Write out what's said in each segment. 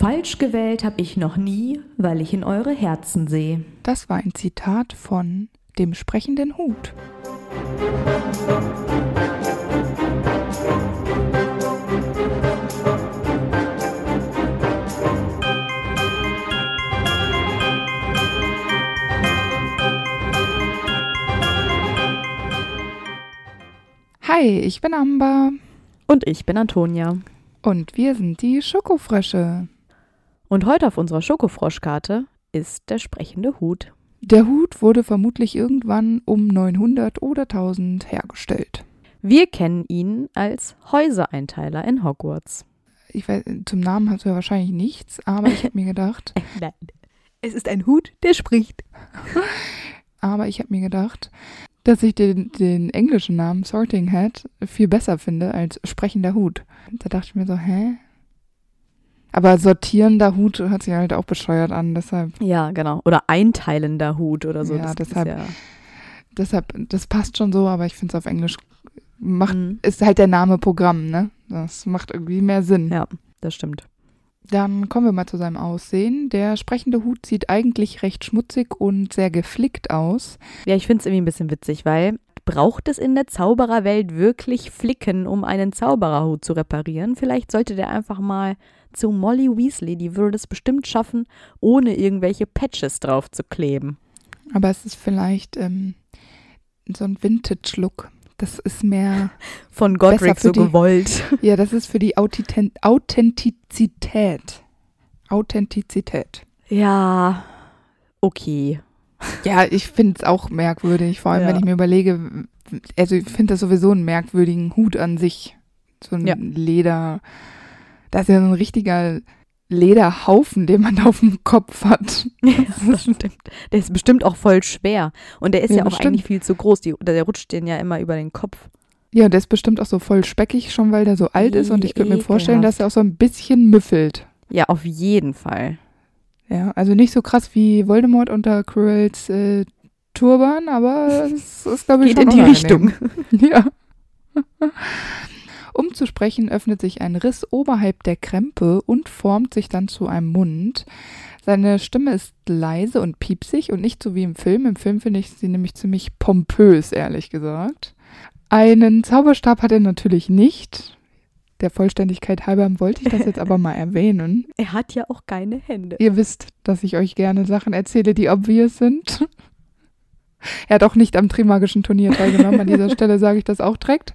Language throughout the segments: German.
Falsch gewählt hab ich noch nie, weil ich in eure Herzen sehe. Das war ein Zitat von dem sprechenden Hut. Hi, ich bin Amber Und ich bin Antonia. und wir sind die Schokofrösche. Und heute auf unserer Schokofroschkarte ist der sprechende Hut. Der Hut wurde vermutlich irgendwann um 900 oder 1000 hergestellt. Wir kennen ihn als Häusereinteiler in Hogwarts. Ich weiß, zum Namen hast du ja wahrscheinlich nichts, aber ich habe mir gedacht, Nein. Es ist ein Hut, der spricht. aber ich habe mir gedacht, dass ich den, den englischen Namen Sorting Hat viel besser finde als sprechender Hut. Da dachte ich mir so, hä? Aber sortierender Hut hört sich halt auch bescheuert an, deshalb, Ja, genau. Oder einteilender Hut oder so. Ja, das deshalb- ja, deshalb, das passt schon so, aber ich finde es auf Englisch macht, Mhm. ist halt der Name Programm, ne? Das macht irgendwie mehr Sinn. ja, das stimmt. Dann kommen wir mal zu seinem Aussehen. Der sprechende Hut sieht eigentlich recht schmutzig und sehr geflickt aus. Ja, ich finde es irgendwie ein bisschen witzig, weil braucht es in der Zaubererwelt wirklich Flicken, um einen Zaubererhut zu reparieren? Vielleicht sollte der einfach mal zu Molly Weasley, die würde es bestimmt schaffen, ohne irgendwelche Patches drauf zu kleben. Aber es ist vielleicht ähm, so ein Vintage-Look. Das ist mehr, Von Godric so die- gewollt. ja, das ist für die Authentizität. Authentizität. Ja, okay. Ja, ich finde es auch merkwürdig, vor allem Ja. wenn ich mir überlege, also ich finde das sowieso einen merkwürdigen Hut an sich. So ein Ja. Leder, das ist ja so ein richtiger Lederhaufen, den man auf dem Kopf hat. Ja, das stimmt. Der ist bestimmt auch voll schwer. Und der ist ja, Ja, auch bestimmt. eigentlich viel zu groß. Die, der rutscht den ja immer über den Kopf. Ja, der ist bestimmt auch so voll speckig, schon weil der so alt ist und ich könnte mir vorstellen, dass er auch so ein bisschen müffelt. Ja, auf jeden Fall. Ja, also nicht so krass wie Voldemort unter Cruels äh, Turban, aber es ist, glaube ich, Geht schon in die. Richtung. Ja. Um zu sprechen, öffnet sich ein Riss oberhalb der Krempe und formt sich dann zu einem Mund. Seine Stimme ist leise und piepsig und nicht so wie im Film. Im Film finde ich sie nämlich ziemlich pompös, ehrlich gesagt. Einen Zauberstab hat er natürlich nicht. Der Vollständigkeit halber wollte ich das jetzt aber mal erwähnen. Er hat ja auch keine Hände. Ihr wisst, dass ich euch gerne Sachen erzähle, die obvious sind. Er hat auch nicht am Trimagischen Turnier teilgenommen. An dieser Stelle sage ich das auch direkt.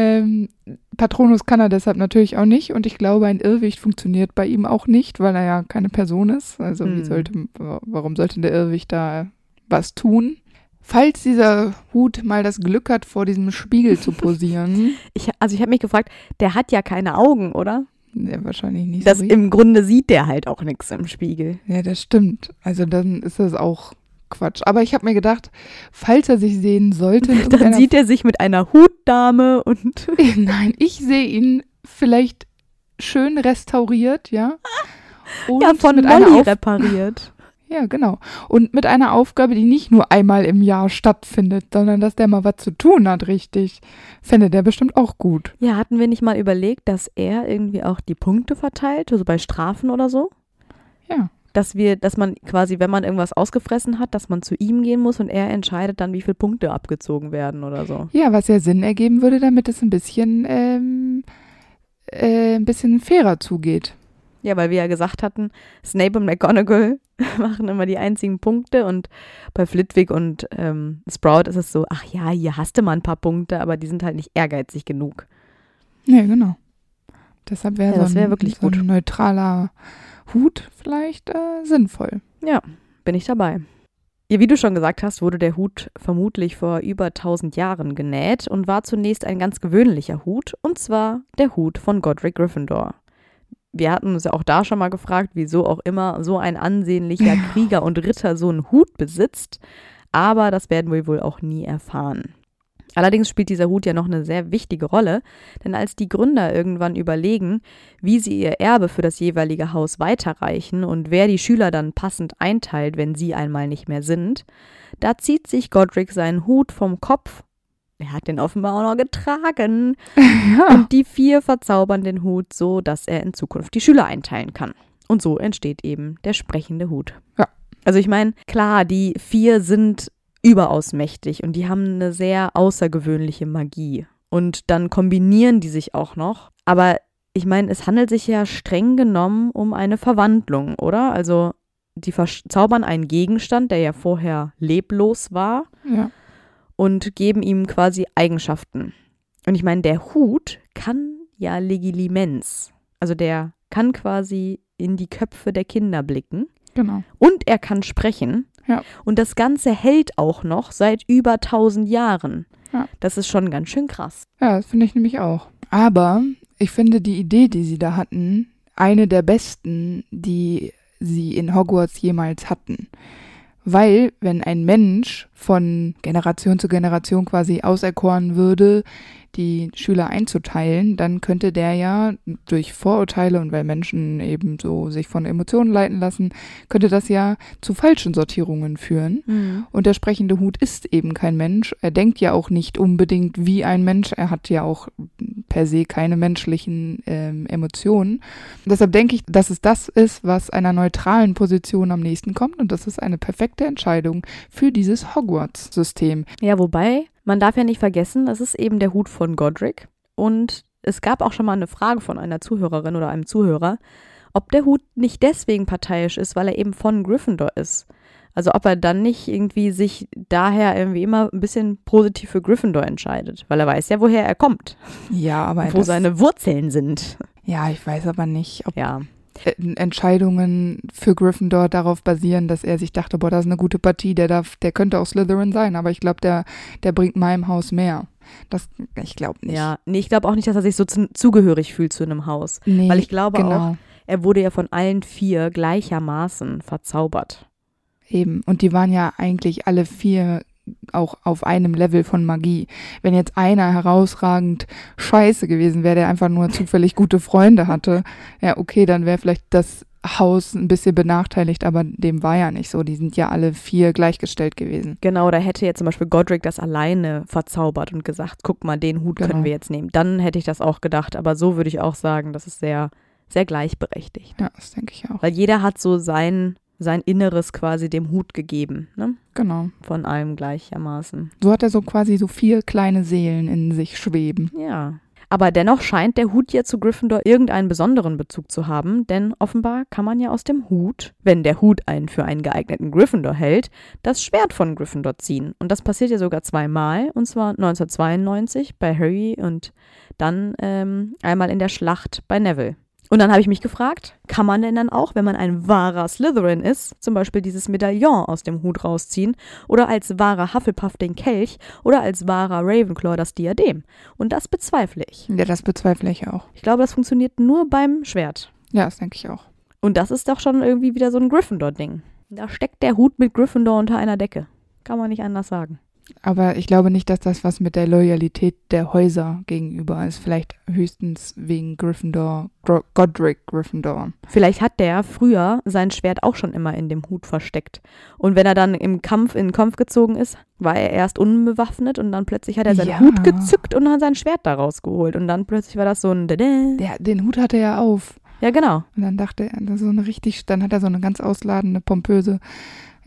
Ähm, Patronus kann er deshalb natürlich auch nicht. Und ich glaube, ein Irrwicht funktioniert bei ihm auch nicht, weil er ja keine Person ist. Also Hm. sollte, warum sollte der Irrwicht da was tun? Falls dieser Hut mal das Glück hat, vor diesem Spiegel zu posieren, Ich, also ich habe mich gefragt, der hat ja keine Augen, oder? ja, wahrscheinlich nicht Das so im Grunde sieht der halt auch nichts im Spiegel. Ja, das stimmt. Also dann ist das auch Quatsch. Aber ich habe mir gedacht, falls er sich sehen sollte, Dann sieht er sich mit einer Hutdame und Nein, ich sehe ihn vielleicht schön restauriert, ja. Und ja, von mit einer Molly repariert. Ja, genau. Und mit einer Aufgabe, die nicht nur einmal im Jahr stattfindet, sondern dass der mal was zu tun hat, richtig. Fände der bestimmt auch gut. Ja, hatten wir nicht mal überlegt, dass er irgendwie auch die Punkte verteilt, also bei Strafen oder so? Ja. Dass wir, dass man quasi, wenn man irgendwas ausgefressen hat, dass man zu ihm gehen muss und er entscheidet dann, wie viele Punkte abgezogen werden oder so. Ja, was ja Sinn ergeben würde, damit es ein bisschen, ähm, äh, ein bisschen fairer zugeht. Ja, weil wir ja gesagt hatten, Snape und McGonagall machen immer die einzigen Punkte und bei Flitwick und ähm, Sprout ist es so, ach ja, hier hast du mal ein paar Punkte, aber die sind halt nicht ehrgeizig genug. Ja, genau. Deshalb wäre Ja, so, das wär ein, wirklich so gut. ein neutraler Hut vielleicht äh, sinnvoll. Bin ich dabei. Ja, wie du schon gesagt hast, wurde der Hut vermutlich vor über 1000 Jahren genäht und war zunächst ein ganz gewöhnlicher Hut, und zwar der Hut von Godric Gryffindor. Wir hatten uns ja auch da schon mal gefragt, wieso auch immer so ein ansehnlicher Krieger und Ritter so einen Hut besitzt, aber das werden wir wohl auch nie erfahren. Allerdings spielt dieser Hut ja noch eine sehr wichtige Rolle, denn als die Gründer irgendwann überlegen, wie sie ihr Erbe für das jeweilige Haus weiterreichen und wer die Schüler dann passend einteilt, wenn sie einmal nicht mehr sind, da zieht sich Godric seinen Hut vom Kopf er hat den offenbar auch noch getragen. ja. Und die vier verzaubern den Hut so, dass er in Zukunft die Schüler einteilen kann. Und so entsteht eben der sprechende Hut. Ja. Also ich meine, klar, die vier sind überaus mächtig und die haben eine sehr außergewöhnliche Magie. Und dann kombinieren die sich auch noch. Aber ich meine, es handelt sich ja streng genommen um eine Verwandlung, oder? Also die verzaubern einen Gegenstand, der ja vorher leblos war, ja. und geben ihm quasi Eigenschaften. Und ich meine, der Hut kann ja Legilimens. Also der kann quasi in die Köpfe der Kinder blicken. Genau. Und er kann sprechen. Ja. Und das Ganze hält auch noch seit über 1000 Jahren. Ja. Das ist schon ganz schön krass. Ja, das finde ich nämlich auch. Aber ich finde die Idee, die sie da hatten, eine der besten, die sie in Hogwarts jemals hatten. Weil, wenn ein Mensch von Generation zu Generation quasi auserkoren würde, die Schüler einzuteilen, dann könnte der ja durch Vorurteile und weil Menschen eben so sich von Emotionen leiten lassen, könnte das ja zu falschen Sortierungen führen. Mhm. Und der sprechende Hut ist eben kein Mensch. Er denkt ja auch nicht unbedingt wie ein Mensch. Er hat ja auch per se keine menschlichen ähm, Emotionen. Deshalb denke ich, dass es das ist, was einer neutralen Position am nächsten kommt. Und das ist eine perfekte Entscheidung für dieses Hogwarts-System. Ja, wobei, man darf ja nicht vergessen, das ist eben der Hut von Godric. Und es gab auch schon mal eine Frage von einer Zuhörerin oder einem Zuhörer, ob der Hut nicht deswegen parteiisch ist, weil er eben von Gryffindor ist. Also ob er dann nicht irgendwie sich daher irgendwie immer ein bisschen positiv für Gryffindor entscheidet, weil er weiß ja, woher er kommt, Ja, aber wo seine Wurzeln sind. ja, ich weiß aber nicht, ob Ja, Entscheidungen für Gryffindor darauf basieren, dass er sich dachte, boah, das ist eine gute Partie, der darf, der könnte auch Slytherin sein, aber ich glaube, der, der bringt meinem Haus mehr. Das, ich glaube nicht. ja. Nee, ich glaube auch nicht, dass er sich so zu, zugehörig fühlt zu einem Haus. nee, Weil ich glaube genau, auch, er wurde ja von allen vier gleichermaßen verzaubert. eben. Und die waren ja eigentlich alle vier auch auf einem Level von Magie. Wenn jetzt einer herausragend scheiße gewesen wäre, der einfach nur zufällig gute Freunde hatte, ja, okay, dann wäre vielleicht das Haus ein bisschen benachteiligt, aber dem war ja nicht so. Die sind ja alle vier gleichgestellt gewesen. Genau, da hätte jetzt zum Beispiel Godric das alleine verzaubert und gesagt, guck mal, den Hut können Genau. wir jetzt nehmen. Dann hätte ich das auch gedacht, aber so würde ich auch sagen, das ist sehr, sehr gleichberechtigt. Ja, das denke ich auch. Weil jeder hat so sein, sein Inneres quasi dem Hut gegeben, ne? Genau. Von allem gleichermaßen. So hat er so quasi so vier kleine Seelen in sich schweben. Ja. Aber dennoch scheint der Hut hier zu Gryffindor irgendeinen besonderen Bezug zu haben, denn offenbar kann man ja aus dem Hut, wenn der Hut einen für einen geeigneten Gryffindor hält, das Schwert von Gryffindor ziehen. Und das passiert ja sogar zweimal, und zwar 1992 bei Harry und dann ähm, einmal in der Schlacht bei Neville. Und dann habe ich mich gefragt, kann man denn dann auch, wenn man ein wahrer Slytherin ist, zum Beispiel dieses Medaillon aus dem Hut rausziehen oder als wahrer Hufflepuff den Kelch oder als wahrer Ravenclaw das Diadem? Und das bezweifle ich. Ja, das bezweifle ich auch. Ich glaube, das funktioniert nur beim Schwert. Ja, das denke ich auch. Und das ist doch schon irgendwie wieder so ein Gryffindor-Ding. Da steckt der Hut mit Gryffindor unter einer Decke. Kann man nicht anders sagen. Aber ich glaube nicht, dass das was mit der Loyalität der Häuser gegenüber ist. Vielleicht höchstens wegen Gryffindor, Godric Gryffindor. Vielleicht hat der früher sein Schwert auch schon immer in dem Hut versteckt. Und wenn er dann im Kampf in den Kampf gezogen ist, war er erst unbewaffnet und dann plötzlich hat er seinen Ja. Hut gezückt und hat sein Schwert da rausgeholt. Und dann plötzlich war das so ein. Der, den Hut hatte er auf. Ja, genau. Und dann dachte er, so eine richtig, dann hat er so eine ganz ausladende, pompöse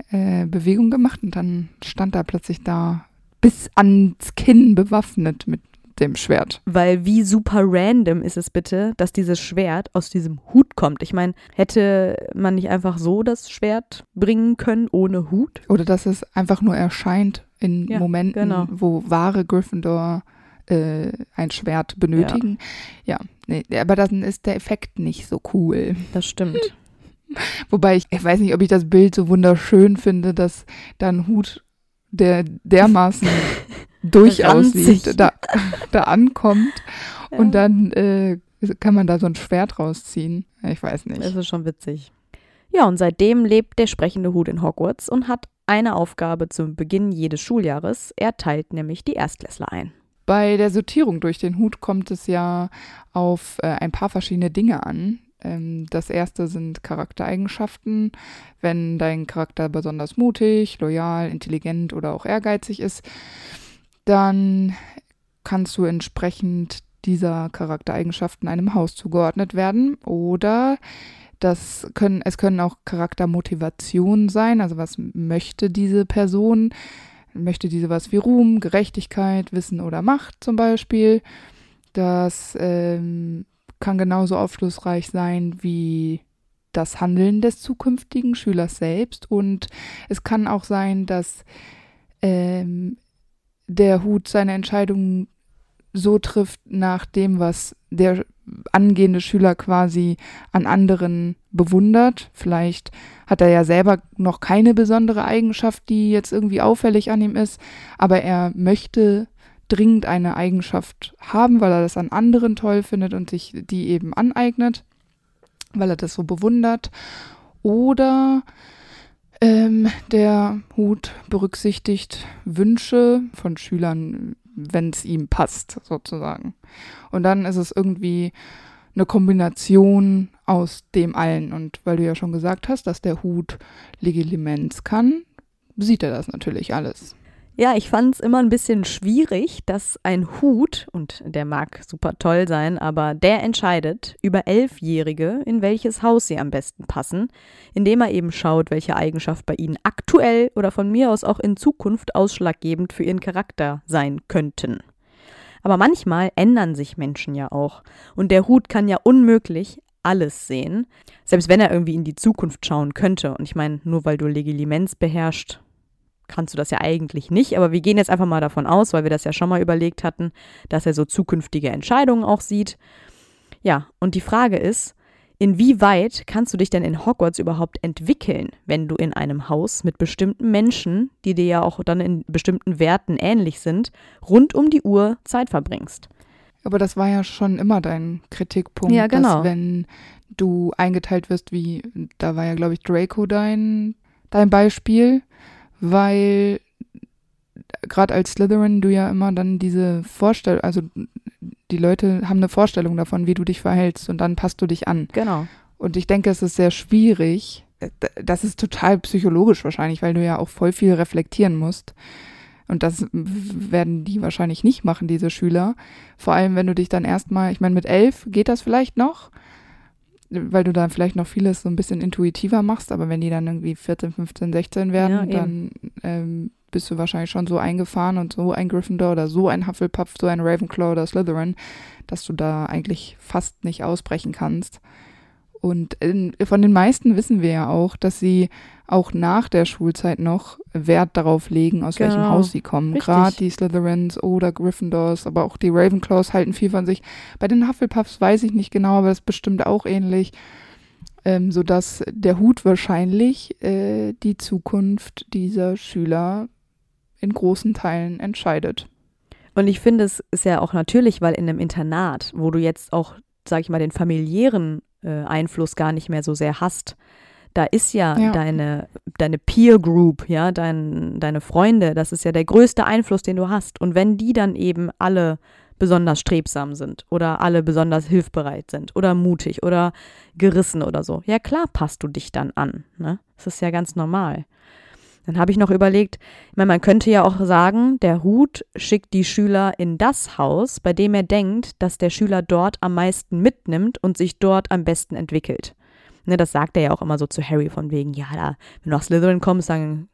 äh, Bewegung gemacht und dann stand er plötzlich da bis ans Kinn bewaffnet mit dem Schwert. Weil wie super random ist es bitte, dass dieses Schwert aus diesem Hut kommt. Ich meine, hätte man nicht einfach so das Schwert bringen können ohne Hut? Oder dass es einfach nur erscheint in Ja, Momenten, genau. wo wahre Gryffindor äh, ein Schwert benötigen. Ja, nee, aber dann ist der Effekt nicht so cool. Das stimmt. Wobei ich, ich weiß nicht, ob ich das Bild so wunderschön finde, dass da ein Hut, der dermaßen durchaussieht, Ranzig. da, da ankommt Ja. und dann äh, kann man da so ein Schwert rausziehen. Ich weiß nicht. Das ist schon witzig. Ja, und seitdem lebt der sprechende Hut in Hogwarts und hat eine Aufgabe zum Beginn jedes Schuljahres. Er teilt nämlich die Erstklässler ein. Bei der Sortierung durch den Hut kommt es ja auf äh, ein paar verschiedene Dinge an. Ähm, das erste sind Charaktereigenschaften. Wenn dein Charakter besonders mutig, loyal, intelligent oder auch ehrgeizig ist, dann kannst du entsprechend dieser Charaktereigenschaften einem Haus zugeordnet werden oder das können, es können auch Charaktermotivationen sein, also was möchte diese Person, möchte diese was wie Ruhm, Gerechtigkeit, Wissen oder Macht zum Beispiel. Das ähm, kann genauso aufschlussreich sein wie das Handeln des zukünftigen Schülers selbst. Und es kann auch sein, dass ähm, der Hut seine Entscheidungen so trifft nach dem, was der angehende Schüler quasi an anderen bewundert. Vielleicht hat er ja selber noch keine besondere Eigenschaft, die jetzt irgendwie auffällig an ihm ist, aber er möchte dringend eine Eigenschaft haben, weil er das an anderen toll findet und sich die eben aneignet, weil er das so bewundert. Oder ähm, der Hut berücksichtigt Wünsche von Schülern, wenn es ihm passt, sozusagen. Und dann ist es irgendwie eine Kombination aus dem allen. Und weil du ja schon gesagt hast, dass der Hut Legilimens kann, sieht er das natürlich alles. Ja, ich fand es immer ein bisschen schwierig, dass ein Hut, und der mag super toll sein, aber der entscheidet über Elfjährige, in welches Haus sie am besten passen, indem er eben schaut, welche Eigenschaft bei ihnen aktuell oder von mir aus auch in Zukunft ausschlaggebend für ihren Charakter sein könnten. Aber manchmal ändern sich Menschen ja auch. Und der Hut kann ja unmöglich alles sehen, selbst wenn er irgendwie in die Zukunft schauen könnte. Und ich meine, nur weil du Legilimens beherrschst, kannst du das ja eigentlich nicht, aber wir gehen jetzt einfach mal davon aus, weil wir das ja schon mal überlegt hatten, dass er so zukünftige Entscheidungen auch sieht. Ja, und die Frage ist, inwieweit kannst du dich denn in Hogwarts überhaupt entwickeln, wenn du in einem Haus mit bestimmten Menschen, die dir ja auch dann in bestimmten Werten ähnlich sind, rund um die Uhr Zeit verbringst? Aber das war ja schon immer dein Kritikpunkt, ja, genau. dass wenn du eingeteilt wirst, wie, da war ja, glaube ich, Draco dein, dein Beispiel, weil gerade als Slytherin du ja immer dann diese Vorstellung, also die Leute haben eine Vorstellung davon, wie du dich verhältst und dann passt du dich an. Genau. Und ich denke, es ist sehr schwierig. Das ist total psychologisch wahrscheinlich, weil du ja auch voll viel reflektieren musst. Und das werden die wahrscheinlich nicht machen, diese Schüler. Vor allem, wenn du dich dann erstmal, ich meine, mit elf geht das vielleicht noch, weil du da vielleicht noch vieles so ein bisschen intuitiver machst, aber wenn die dann irgendwie 14, 15, 16 werden, ja, dann ähm, bist du wahrscheinlich schon so eingefahren und so ein Gryffindor oder so ein Hufflepuff, so ein Ravenclaw oder Slytherin, dass du da eigentlich fast nicht ausbrechen kannst. Und in, von den meisten wissen wir ja auch, dass sie auch nach der Schulzeit noch Wert darauf legen, aus genau. welchem Haus sie kommen. Gerade die Slytherins oder Gryffindors, aber auch die Ravenclaws halten viel von sich. Bei den Hufflepuffs weiß ich nicht genau, aber das ist bestimmt auch ähnlich. Ähm, sodass der Hut wahrscheinlich äh, die Zukunft dieser Schüler in großen Teilen entscheidet. Und ich finde, es ist ja auch natürlich, weil in einem Internat, wo du jetzt auch, sag ich mal, den familiären äh, Einfluss gar nicht mehr so sehr hast, da ist ja, ja, deine, deine Peer Group, ja, dein, deine Freunde, das ist ja der größte Einfluss, den du hast. Und wenn die dann eben alle besonders strebsam sind oder alle besonders hilfbereit sind oder mutig oder gerissen oder so, ja klar passt du dich dann an. Ne? Das ist ja ganz normal. Dann habe ich noch überlegt, ich meine, man könnte ja auch sagen, der Hut schickt die Schüler in das Haus, bei dem er denkt, dass der Schüler dort am meisten mitnimmt und sich dort am besten entwickelt. Ne, das sagt er ja auch immer so zu Harry von wegen, ja, da, wenn du nach Slytherin kommst, dann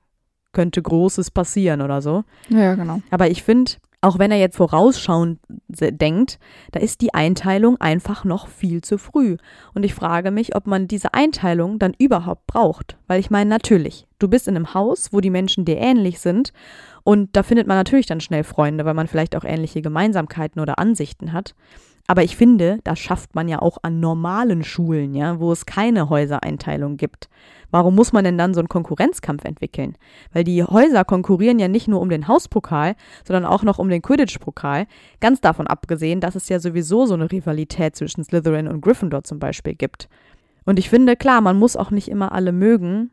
könnte Großes passieren oder so. Ja, genau. Aber ich finde, auch wenn er jetzt vorausschauend denkt, da ist die Einteilung einfach noch viel zu früh. Und ich frage mich, ob man diese Einteilung dann überhaupt braucht. Weil ich meine, natürlich, du bist in einem Haus, wo die Menschen dir ähnlich sind. Und da findet man natürlich dann schnell Freunde, weil man vielleicht auch ähnliche Gemeinsamkeiten oder Ansichten hat. Aber ich finde, das schafft man ja auch an normalen Schulen, ja, wo es keine Häusereinteilung gibt. Warum muss man denn dann so einen Konkurrenzkampf entwickeln? Weil die Häuser konkurrieren ja nicht nur um den Hauspokal, sondern auch noch um den Quidditch-Pokal. Ganz davon abgesehen, dass es ja sowieso so eine Rivalität zwischen Slytherin und Gryffindor zum Beispiel gibt. Und ich finde, klar, man muss auch nicht immer alle mögen,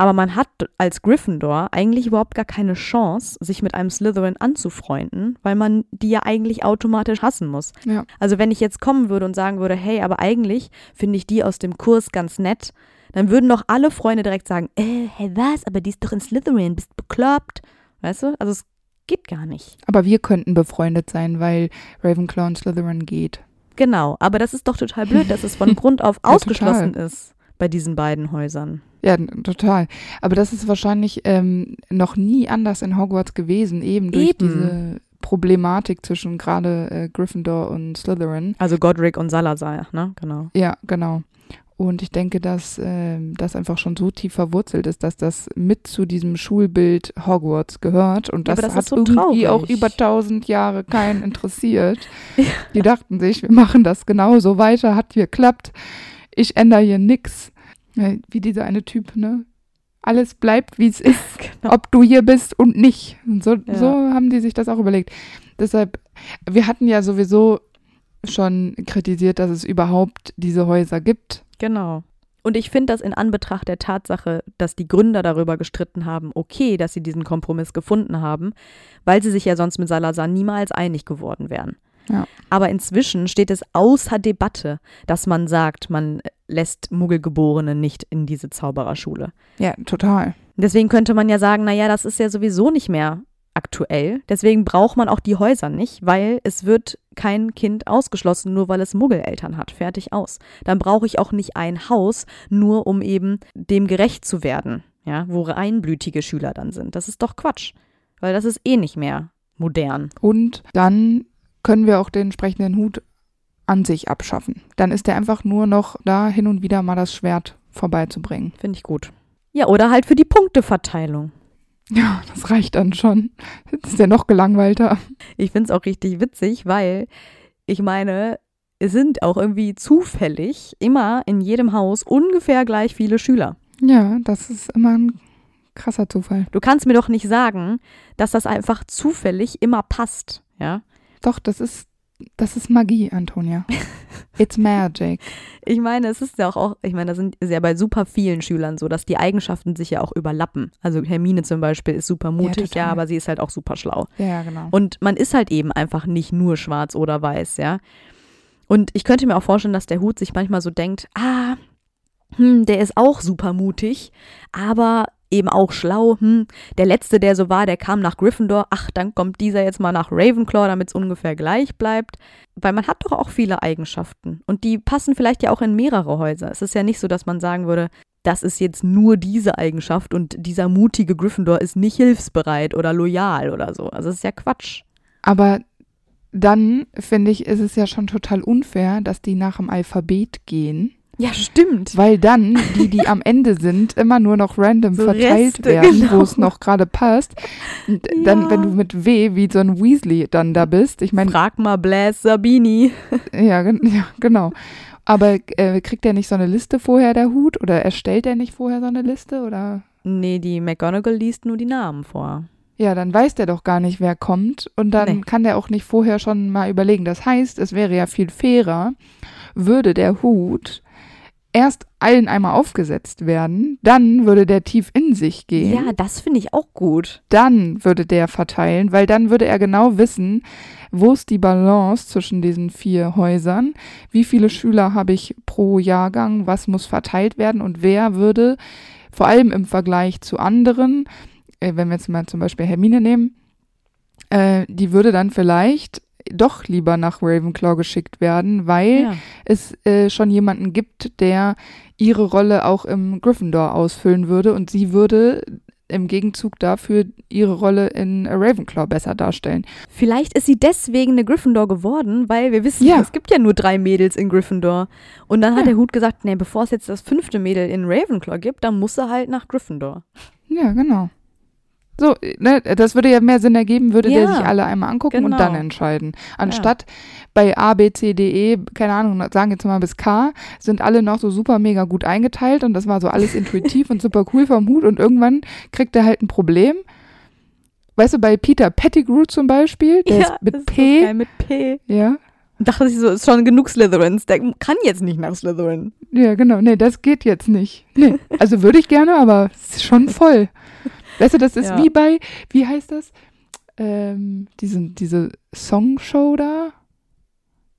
aber man hat als Gryffindor eigentlich überhaupt gar keine Chance, sich mit einem Slytherin anzufreunden, weil man die ja eigentlich automatisch hassen muss. Ja. Also wenn ich jetzt kommen würde und sagen würde, hey, aber eigentlich finde ich die aus dem Kurs ganz nett, dann würden doch alle Freunde direkt sagen, äh, hey, was, aber die ist doch in Slytherin, bist bekloppt. Weißt du? Also es geht gar nicht. Aber wir könnten befreundet sein, weil Ravenclaw und Slytherin geht. Genau, aber das ist doch total blöd, dass es von Grund auf Ja, ausgeschlossen ist bei diesen beiden Häusern. Ja, total. Aber das ist wahrscheinlich ähm, noch nie anders in Hogwarts gewesen, eben durch Eben. diese Problematik zwischen gerade äh, Gryffindor und Slytherin. Also Godric und Salazar, ne? Genau. Ja, genau. Und ich denke, dass ähm, das einfach schon so tief verwurzelt ist, dass das mit zu diesem Schulbild Hogwarts gehört. Und Ja, das, aber das hat so irgendwie traurig. auch über tausend Jahre keinen interessiert. Ja. Die dachten sich, wir machen das genauso weiter, hat geklappt. Ich ändere hier nix. Ja, Wie dieser eine Typ, ne? Alles bleibt, wie es ist, Genau. ob du hier bist und nicht. Und so, Ja. so haben die sich das auch überlegt. Deshalb, wir hatten ja sowieso schon kritisiert, dass es überhaupt diese Häuser gibt. Genau. Und ich finde das in Anbetracht der Tatsache, dass die Gründer darüber gestritten haben, okay, dass sie diesen Kompromiss gefunden haben, weil sie sich ja sonst mit Salazar niemals einig geworden wären. Ja. Aber inzwischen steht es außer Debatte, dass man sagt, man lässt Muggelgeborene nicht in diese Zaubererschule. Ja, total. Deswegen könnte man ja sagen, naja, das ist ja sowieso nicht mehr aktuell. Deswegen braucht man auch die Häuser nicht, weil es wird kein Kind ausgeschlossen, nur weil es Muggeleltern hat. Fertig aus. Dann brauche ich auch nicht ein Haus, nur um eben dem gerecht zu werden, ja, wo reinblütige Schüler dann sind. Das ist doch Quatsch. Weil das ist eh nicht mehr modern. Und dann können wir auch den entsprechenden Hut an sich abschaffen. Dann ist er einfach nur noch da, hin und wieder mal das Schwert vorbeizubringen. Finde ich gut. Ja, oder halt für die Punkteverteilung. Ja, das reicht dann schon. Jetzt ist er noch gelangweilter. Ich finde es auch richtig witzig, weil ich meine, es sind auch irgendwie zufällig immer in jedem Haus ungefähr gleich viele Schüler. Ja, das ist immer ein krasser Zufall. Du kannst mir doch nicht sagen, dass das einfach zufällig immer passt, ja? Doch, das ist, das ist Magie, Antonia. It's magic. Ich meine, es ist ja auch, auch ich meine, das sind ist ja bei super vielen Schülern so, dass die Eigenschaften sich ja auch überlappen. Also Hermine zum Beispiel ist super mutig, ja, total. aber sie ist halt auch super schlau. Ja, ja, genau. Und man ist halt eben einfach nicht nur schwarz oder weiß, ja. Und ich könnte mir auch vorstellen, dass der Hut sich manchmal so denkt, ah, hm, der ist auch super mutig, aber eben auch schlau. Hm, der letzte, der so war, der kam nach Gryffindor. Ach, dann kommt dieser jetzt mal nach Ravenclaw, damit es ungefähr gleich bleibt. Weil man hat doch auch viele Eigenschaften und die passen vielleicht ja auch in mehrere Häuser. Es ist ja nicht so, dass man sagen würde, das ist jetzt nur diese Eigenschaft und dieser mutige Gryffindor ist nicht hilfsbereit oder loyal oder so. Also es ist ja Quatsch. Aber dann, finde ich, ist es ja schon total unfair, dass die nach dem Alphabet gehen. Ja, stimmt. Weil dann die, die am Ende sind, immer nur noch random So verteilt Reste, werden, genau. wo es noch gerade passt. Und dann, Ja. wenn du mit W wie so ein Weasley dann da bist, ich meine, Frag mal Blas Sabini. ja, ja, genau. Aber äh, kriegt er nicht so eine Liste vorher, der Hut? Oder erstellt er nicht vorher so eine Liste? Oder? Nee, die McGonagall liest nur die Namen vor. Ja, dann weiß der doch gar nicht, wer kommt. Und dann Nee. kann der auch nicht vorher schon mal überlegen. Das heißt, es wäre ja viel fairer, würde der Hut erst allen einmal aufgesetzt werden, dann würde der tief in sich gehen. Ja, das finde ich auch gut. dann würde der verteilen, weil dann würde er genau wissen, wo ist die Balance zwischen diesen vier Häusern, wie viele Schüler habe ich pro Jahrgang, was muss verteilt werden und wer würde vor allem im Vergleich zu anderen, äh, wenn wir jetzt mal zum Beispiel Hermine nehmen, äh, die würde dann vielleicht doch lieber nach Ravenclaw geschickt werden, weil Ja. es äh, schon jemanden gibt, der ihre Rolle auch im Gryffindor ausfüllen würde und sie würde im Gegenzug dafür ihre Rolle in Ravenclaw besser darstellen. Vielleicht ist sie deswegen eine Gryffindor geworden, weil wir wissen, Ja. es gibt ja nur drei Mädels in Gryffindor. Und dann hat Ja. der Hut gesagt, nee, bevor es jetzt das fünfte Mädel in Ravenclaw gibt, dann muss er halt nach Gryffindor. Ja, genau. So, ne, das würde ja mehr Sinn ergeben, würde der Ja, sich alle einmal angucken genau. und dann entscheiden. Anstatt bei A, B, C, D, E, keine Ahnung, sagen jetzt mal bis K, sind alle noch so super mega gut eingeteilt und das war so alles intuitiv und super cool vom Hut und irgendwann kriegt er halt ein Problem. Weißt du, bei Peter Pettigrew zum Beispiel, der ist mit das P, Ist geil, mit P. ja, Dachte ich so, ist schon genug Slytherins. Der kann jetzt nicht nach Slytherin. Ja, genau. Nee, das geht jetzt nicht. Nee. Also würde ich gerne, aber es ist schon voll. Weißt du, das ist Ja. wie bei, wie heißt das? Ähm, diese, diese Songshow da?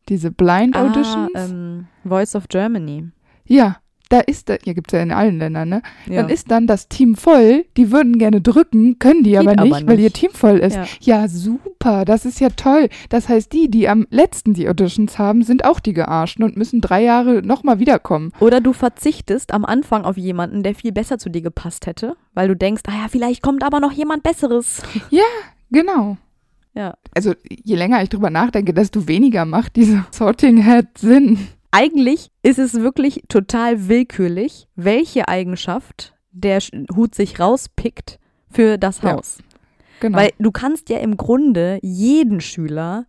Diese Blind Auditions? Ah, ähm, Voice of Germany. ja, da ist, da, hier gibt es ja in allen Ländern, ne? Ja. Dann ist dann das Team voll, die würden gerne drücken, können die aber aber nicht, weil nicht. ihr Team voll ist. Ja. Ja. super, das ist ja toll. Das heißt, die, die am letzten die Auditions haben, sind auch die Gearschten und müssen drei Jahre nochmal wiederkommen. Oder du verzichtest am Anfang auf jemanden, der viel besser zu dir gepasst hätte, weil du denkst, ah ja, vielleicht kommt aber noch jemand Besseres. Genau. Ja. Also je länger ich drüber nachdenke, desto weniger macht diese Sorting Hat Sinn. Eigentlich ist es wirklich total willkürlich, welche Eigenschaft der Hut sich rauspickt für das Ja. Haus. Genau. Weil du kannst ja im Grunde jeden Schüler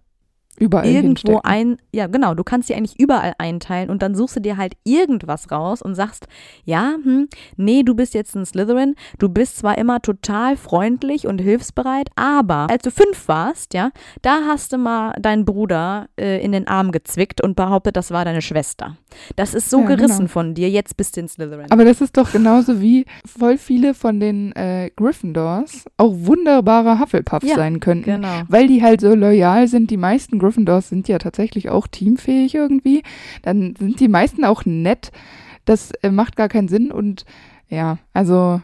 Überall irgendwo hinstecken. ein, ja genau, du kannst sie eigentlich überall einteilen und dann suchst du dir halt irgendwas raus und sagst, ja, hm, nee, du bist jetzt ein Slytherin, du bist zwar immer total freundlich und hilfsbereit, aber als du fünf warst, ja, da hast du mal deinen Bruder äh, in den Arm gezwickt und behauptet, das war deine Schwester. Das ist so Ja, gerissen genau. von dir, jetzt bist du ein Slytherin. Aber das ist doch genauso wie voll viele von den äh, Gryffindors auch wunderbare Hufflepuffs Ja, sein könnten. genau. Weil die halt so loyal sind. Die meisten Gryffindors sind ja tatsächlich auch teamfähig irgendwie. Dann sind die meisten auch nett. Das äh, macht gar keinen Sinn. Und ja, also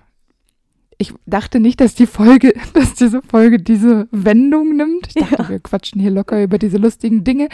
ich dachte nicht, dass die Folge, dass diese Folge diese Wendung nimmt. Ich dachte, Ja. wir quatschen hier locker über diese lustigen Dinge.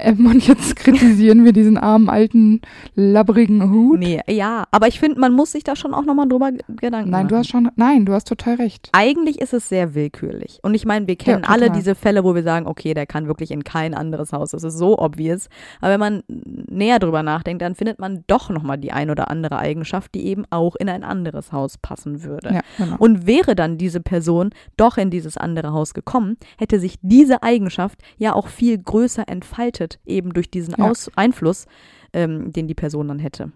Ähm, und jetzt kritisieren wir diesen armen, alten, labbrigen Hut. Nee, ja, aber ich finde, man muss sich da schon auch nochmal drüber Gedanken Nein, machen. du hast schon, nein, du hast total recht. Eigentlich ist es sehr willkürlich. Und ich meine, wir kennen alle total. diese Fälle, wo wir sagen, okay, der kann wirklich in kein anderes Haus. Das ist so obvious. Aber wenn man näher drüber nachdenkt, dann findet man doch nochmal die ein oder andere Eigenschaft, die eben auch in ein anderes Haus passen würde. Ja, genau. Und wäre dann diese Person doch in dieses andere Haus gekommen, hätte sich diese Eigenschaft ja auch viel größer entfaltet, eben durch diesen Ja. Aus Einfluss, ähm, den die Person dann hätte.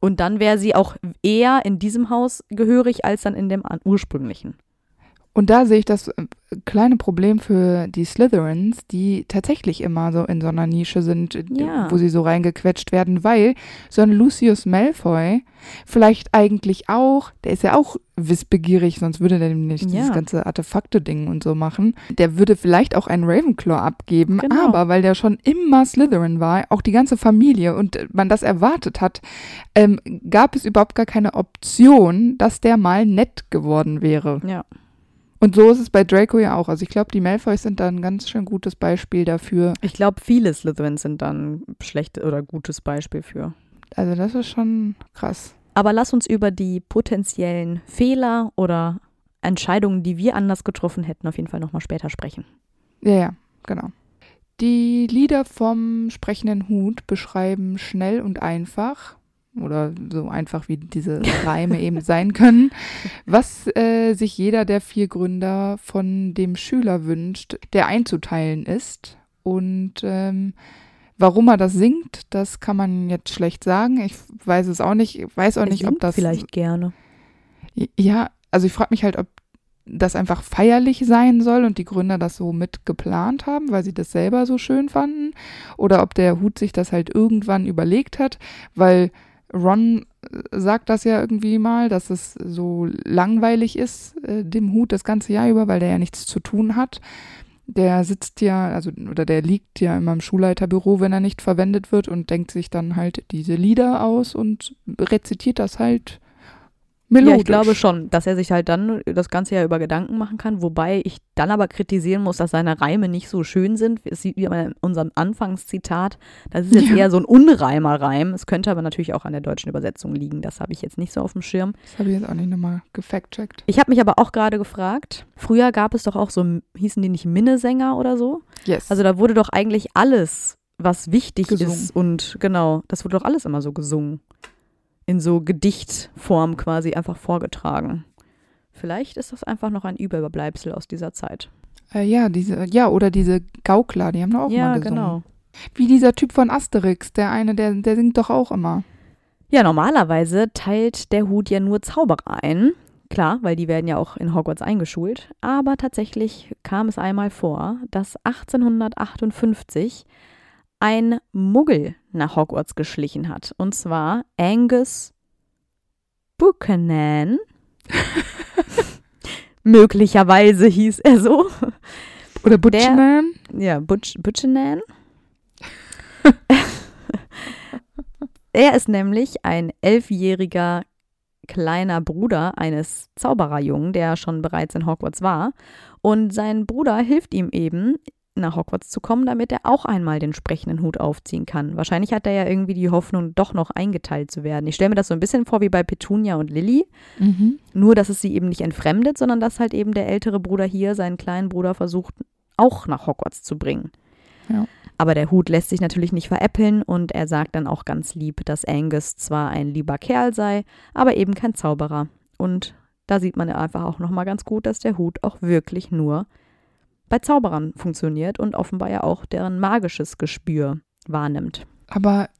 Und dann wäre sie auch eher in diesem Haus gehörig als dann in dem ursprünglichen. Und da sehe ich das äh, kleine Problem für die Slytherins, die tatsächlich immer so in so einer Nische sind, äh, Ja. wo sie so reingequetscht werden, weil so ein Lucius Malfoy vielleicht eigentlich auch, der ist ja auch wissbegierig, sonst würde der nämlich dieses Ja. ganze Artefakte-Ding und so machen. Der würde vielleicht auch einen Ravenclaw abgeben, Genau. aber weil der schon immer Slytherin war, auch die ganze Familie und äh, man das erwartet hat, ähm, gab es überhaupt gar keine Option, dass der mal nett geworden wäre. Ja. Und so ist es bei Draco ja auch. Also ich glaube, die Malfoys sind da ein ganz schön gutes Beispiel dafür. Ich glaube, viele Slytherins sind dann schlecht oder gutes Beispiel für. Also das ist schon krass. Aber lass uns über die potenziellen Fehler oder Entscheidungen, die wir anders getroffen hätten, auf jeden Fall nochmal später sprechen. Ja, ja, genau. Die Lieder vom sprechenden Hut beschreiben schnell und einfach oder so einfach wie diese Reime eben sein können, was äh, sich jeder der vier Gründer von dem Schüler wünscht, der einzuteilen ist. Und ähm, warum er das singt, das kann man jetzt schlecht sagen. Ich weiß es auch nicht. Ich weiß auch Er nicht, ob das vielleicht gerne. Ja, also ich frage mich halt, ob das einfach feierlich sein soll und die Gründer das so mit geplant haben, weil sie das selber so schön fanden. Oder ob der Hut sich das halt irgendwann überlegt hat, weil Ron äh, sagt das ja irgendwie mal, dass es so langweilig ist, äh, dem Hut das ganze Jahr über, weil der ja nichts zu tun hat. Der sitzt ja, also, oder der liegt ja immer im Schulleiterbüro, wenn er nicht verwendet wird und denkt sich dann halt diese Lieder aus und rezitiert das halt melodisch. Ja, ich glaube schon, dass er sich halt dann das ganze Jahr über Gedanken machen kann, wobei ich dann aber kritisieren muss, dass seine Reime nicht so schön sind. Es sieht wie in unserem Anfangszitat, das ist jetzt Ja. eher so ein unreimer Reim. Es könnte aber natürlich auch an der deutschen Übersetzung liegen, das habe ich jetzt nicht so auf dem Schirm. Das habe ich jetzt auch nicht nochmal gefact-checkt. Ich habe mich aber auch gerade gefragt, früher gab es doch auch so, hießen die nicht Minnesänger oder so? Yes. Also da wurde doch eigentlich alles, was wichtig Gesungen. ist und genau, das wurde doch alles immer so gesungen. In so Gedichtform quasi einfach vorgetragen. Vielleicht ist das einfach noch ein Überbleibsel aus dieser Zeit. äh, ja, diese, ja, oder diese Gaukler, die haben doch auch ja, mal gesungen. genau. Wie dieser Typ von Asterix, der eine, der, der singt doch auch immer. Ja, normalerweise teilt der Hut ja nur Zauberer ein. Klar, weil die werden ja auch in Hogwarts eingeschult. Aber tatsächlich kam es einmal vor, dass 1858 ein Muggel nach Hogwarts geschlichen hat. Und zwar Angus Buchanan. Möglicherweise hieß er so. Oder Butchman. Ja, Butch, Buchanan. Er ist nämlich ein elfjähriger kleiner Bruder eines Zaubererjungen, der schon bereits in Hogwarts war. Und sein Bruder hilft ihm eben, nach Hogwarts zu kommen, damit er auch einmal den sprechenden Hut aufziehen kann. Wahrscheinlich hat er ja irgendwie die Hoffnung, doch noch eingeteilt zu werden. Ich stelle mir das so ein bisschen vor wie bei Petunia und Lilly. Mhm. Nur, dass es sie eben nicht entfremdet, sondern dass halt eben der ältere Bruder hier seinen kleinen Bruder versucht, auch nach Hogwarts zu bringen. Ja. Aber der Hut lässt sich natürlich nicht veräppeln und er sagt dann auch ganz lieb, dass Angus zwar ein lieber Kerl sei, aber eben kein Zauberer. Und da sieht man einfach auch nochmal ganz gut, dass der Hut auch wirklich nur bei Zauberern funktioniert und offenbar ja auch deren magisches Gespür wahrnimmt. Aber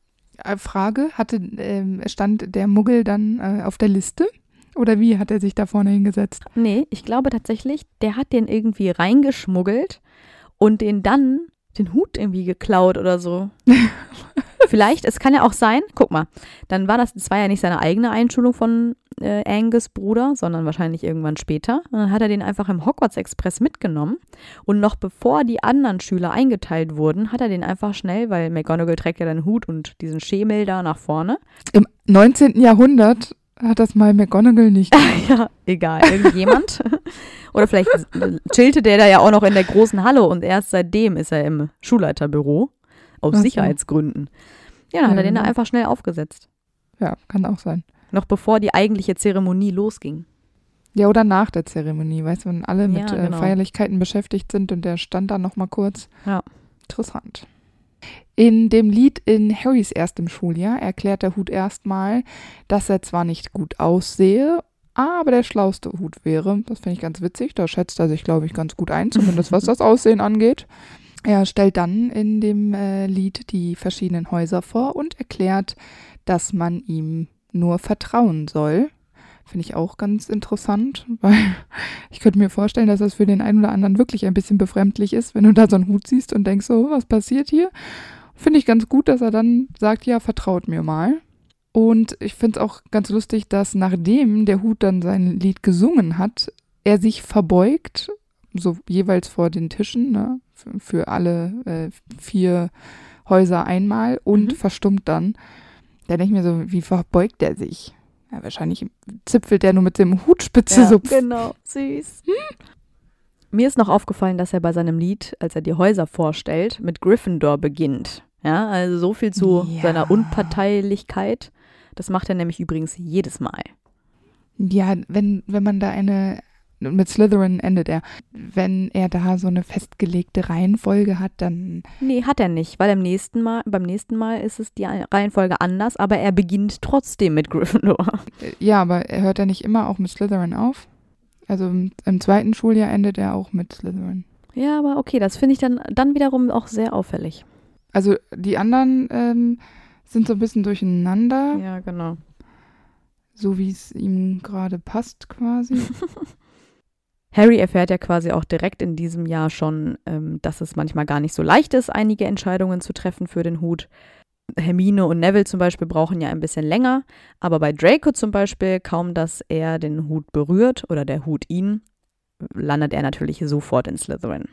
äh, Frage, hatte, ähm, stand der Muggel dann äh, auf der Liste? Oder wie hat er sich da vorne hingesetzt? Nee, ich glaube tatsächlich, der hat den irgendwie reingeschmuggelt und den dann den Hut irgendwie geklaut oder so. Vielleicht, es kann ja auch sein, guck mal, dann war das, das war ja nicht seine eigene Einschulung von äh, Angus Bruder, sondern wahrscheinlich irgendwann später. Und dann hat er den einfach im Hogwarts Express mitgenommen und noch bevor die anderen Schüler eingeteilt wurden, hat er den einfach schnell, weil McGonagall trägt ja den Hut und diesen Schemel da nach vorne. Im 19. Jahrhundert hat das mal McGonagall nicht. ja, egal, irgendjemand. Oder vielleicht chillte der da ja auch noch in der großen Halle und erst seitdem ist er im Schulleiterbüro. Aus Ach. Sicherheitsgründen. Ja, dann hat er den da Ja. einfach schnell aufgesetzt. Ja, kann auch sein. Noch bevor die eigentliche Zeremonie losging. Ja, oder nach der Zeremonie, weißt du, wenn alle mit Ja, äh, genau. Feierlichkeiten beschäftigt sind und der stand da nochmal kurz. Ja. Interessant. In dem Lied in Harrys erstem Schuljahr erklärt der Hut erstmal, dass er zwar nicht gut aussehe, aber der schlauste Hut wäre. Das finde ich ganz witzig. Da schätzt er sich, glaube ich, ganz gut ein, zumindest was das Aussehen angeht. Er stellt dann in dem äh, Lied die verschiedenen Häuser vor und erklärt, dass man ihm nur vertrauen soll. Finde ich auch ganz interessant, weil ich könnte mir vorstellen, dass das für den einen oder anderen wirklich ein bisschen befremdlich ist, wenn du da so einen Hut siehst und denkst so, was passiert hier? Finde ich ganz gut, dass er dann sagt, ja, vertraut mir mal. Und ich finde es auch ganz lustig, dass nachdem der Hut dann sein Lied gesungen hat, er sich verbeugt, so jeweils vor den Tischen, ne, für, alle äh, vier Häuser einmal und Mhm. verstummt dann. Da denke ich mir so, wie verbeugt der sich? Ja, wahrscheinlich zipfelt der nur mit dem Hutspitze so. genau, süß. Mir ist noch aufgefallen, dass er bei seinem Lied, als er die Häuser vorstellt, mit Gryffindor beginnt. Ja, also so viel zu Ja. seiner Unparteilichkeit. Das macht er nämlich übrigens jedes Mal. Ja, wenn, wenn man da eine, mit Slytherin endet er, wenn er da so eine festgelegte Reihenfolge hat, dann, Nee, hat er nicht, weil im nächsten Mal, beim nächsten Mal ist es die Reihenfolge anders, aber er beginnt trotzdem mit Gryffindor. äh, ja, aber er hört er nicht immer auch mit Slytherin auf? Also im, im zweiten Schuljahr endet er auch mit Slytherin. Ja, aber okay, das finde ich dann, dann wiederum auch sehr auffällig. Also die anderen ähm, sind so ein bisschen durcheinander, Ja, genau. so wie es ihm gerade passt quasi. Harry erfährt ja quasi auch direkt in diesem Jahr schon, ähm, dass es manchmal gar nicht so leicht ist, einige Entscheidungen zu treffen für den Hut. Hermine und Neville zum Beispiel brauchen ja ein bisschen länger, aber bei Draco zum Beispiel, kaum dass er den Hut berührt oder der Hut ihn, landet er natürlich sofort in Slytherin.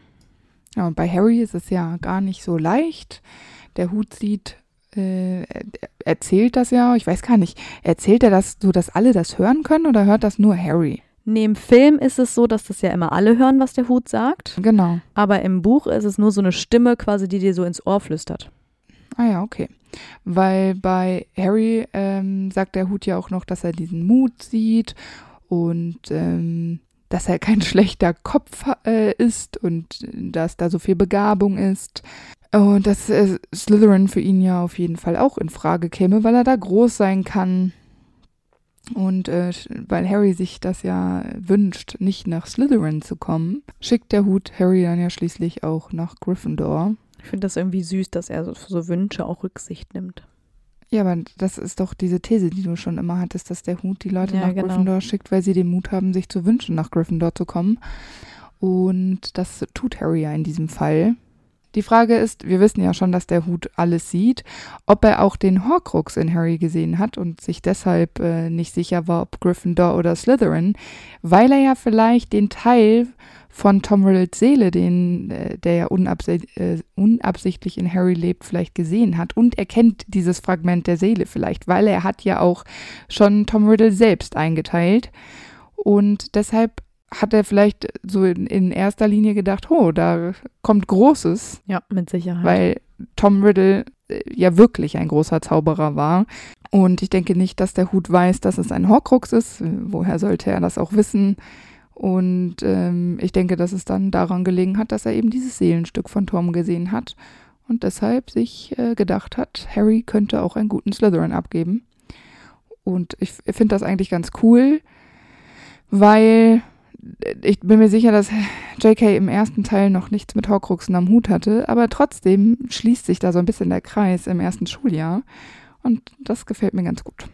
Ja, und bei Harry ist es ja gar nicht so leicht. Der Hut sieht, äh, er- erzählt das ja, ich weiß gar nicht, erzählt er das so, dass alle das hören können oder hört das nur Harry? Neben Film ist es so, dass das ja immer alle hören, was der Hut sagt, Genau. aber im Buch ist es nur so eine Stimme quasi, die dir so ins Ohr flüstert. Ah ja, okay. Weil bei Harry ähm, sagt der Hut ja auch noch, dass er diesen Mut sieht und ähm, dass er kein schlechter Kopf äh, ist und dass da so viel Begabung ist. Und dass äh, Slytherin für ihn ja auf jeden Fall auch in Frage käme, weil er da groß sein kann. Und äh, weil Harry sich das ja wünscht, nicht nach Slytherin zu kommen, schickt der Hut Harry dann ja schließlich auch nach Gryffindor. Ich finde das irgendwie süß, dass er so, so Wünsche auch Rücksicht nimmt. Ja, aber das ist doch diese These, die du schon immer hattest, dass der Hut die Leute Ja, nach genau. Gryffindor schickt, weil sie den Mut haben, sich zu wünschen, nach Gryffindor zu kommen. Und das tut Harry ja in diesem Fall. Die Frage ist, wir wissen ja schon, dass der Hut alles sieht, ob er auch den Horcrux in Harry gesehen hat und sich deshalb äh, nicht sicher war, ob Gryffindor oder Slytherin, weil er ja vielleicht den Teil von Tom Riddles Seele, den, äh, der ja unabsicht, äh, unabsichtlich in Harry lebt, vielleicht gesehen hat. Und er kennt dieses Fragment der Seele vielleicht, weil er hat ja auch schon Tom Riddle selbst eingeteilt. Und deshalb hat er vielleicht so in, in erster Linie gedacht, oh, da kommt Großes. Ja, mit Sicherheit. Weil Tom Riddle äh, ja wirklich ein großer Zauberer war. Und ich denke nicht, dass der Hut weiß, dass es ein Horcrux ist. Woher sollte er das auch wissen? Und ähm, ich denke, dass es dann daran gelegen hat, dass er eben dieses Seelenstück von Tom gesehen hat und deshalb sich äh, gedacht hat, Harry könnte auch einen guten Slytherin abgeben. Und ich finde das eigentlich ganz cool, weil ich bin mir sicher, dass JK im ersten Teil noch nichts mit Horcruxen am Hut hatte, aber trotzdem schließt sich da so ein bisschen der Kreis im ersten Schuljahr und das gefällt mir ganz gut.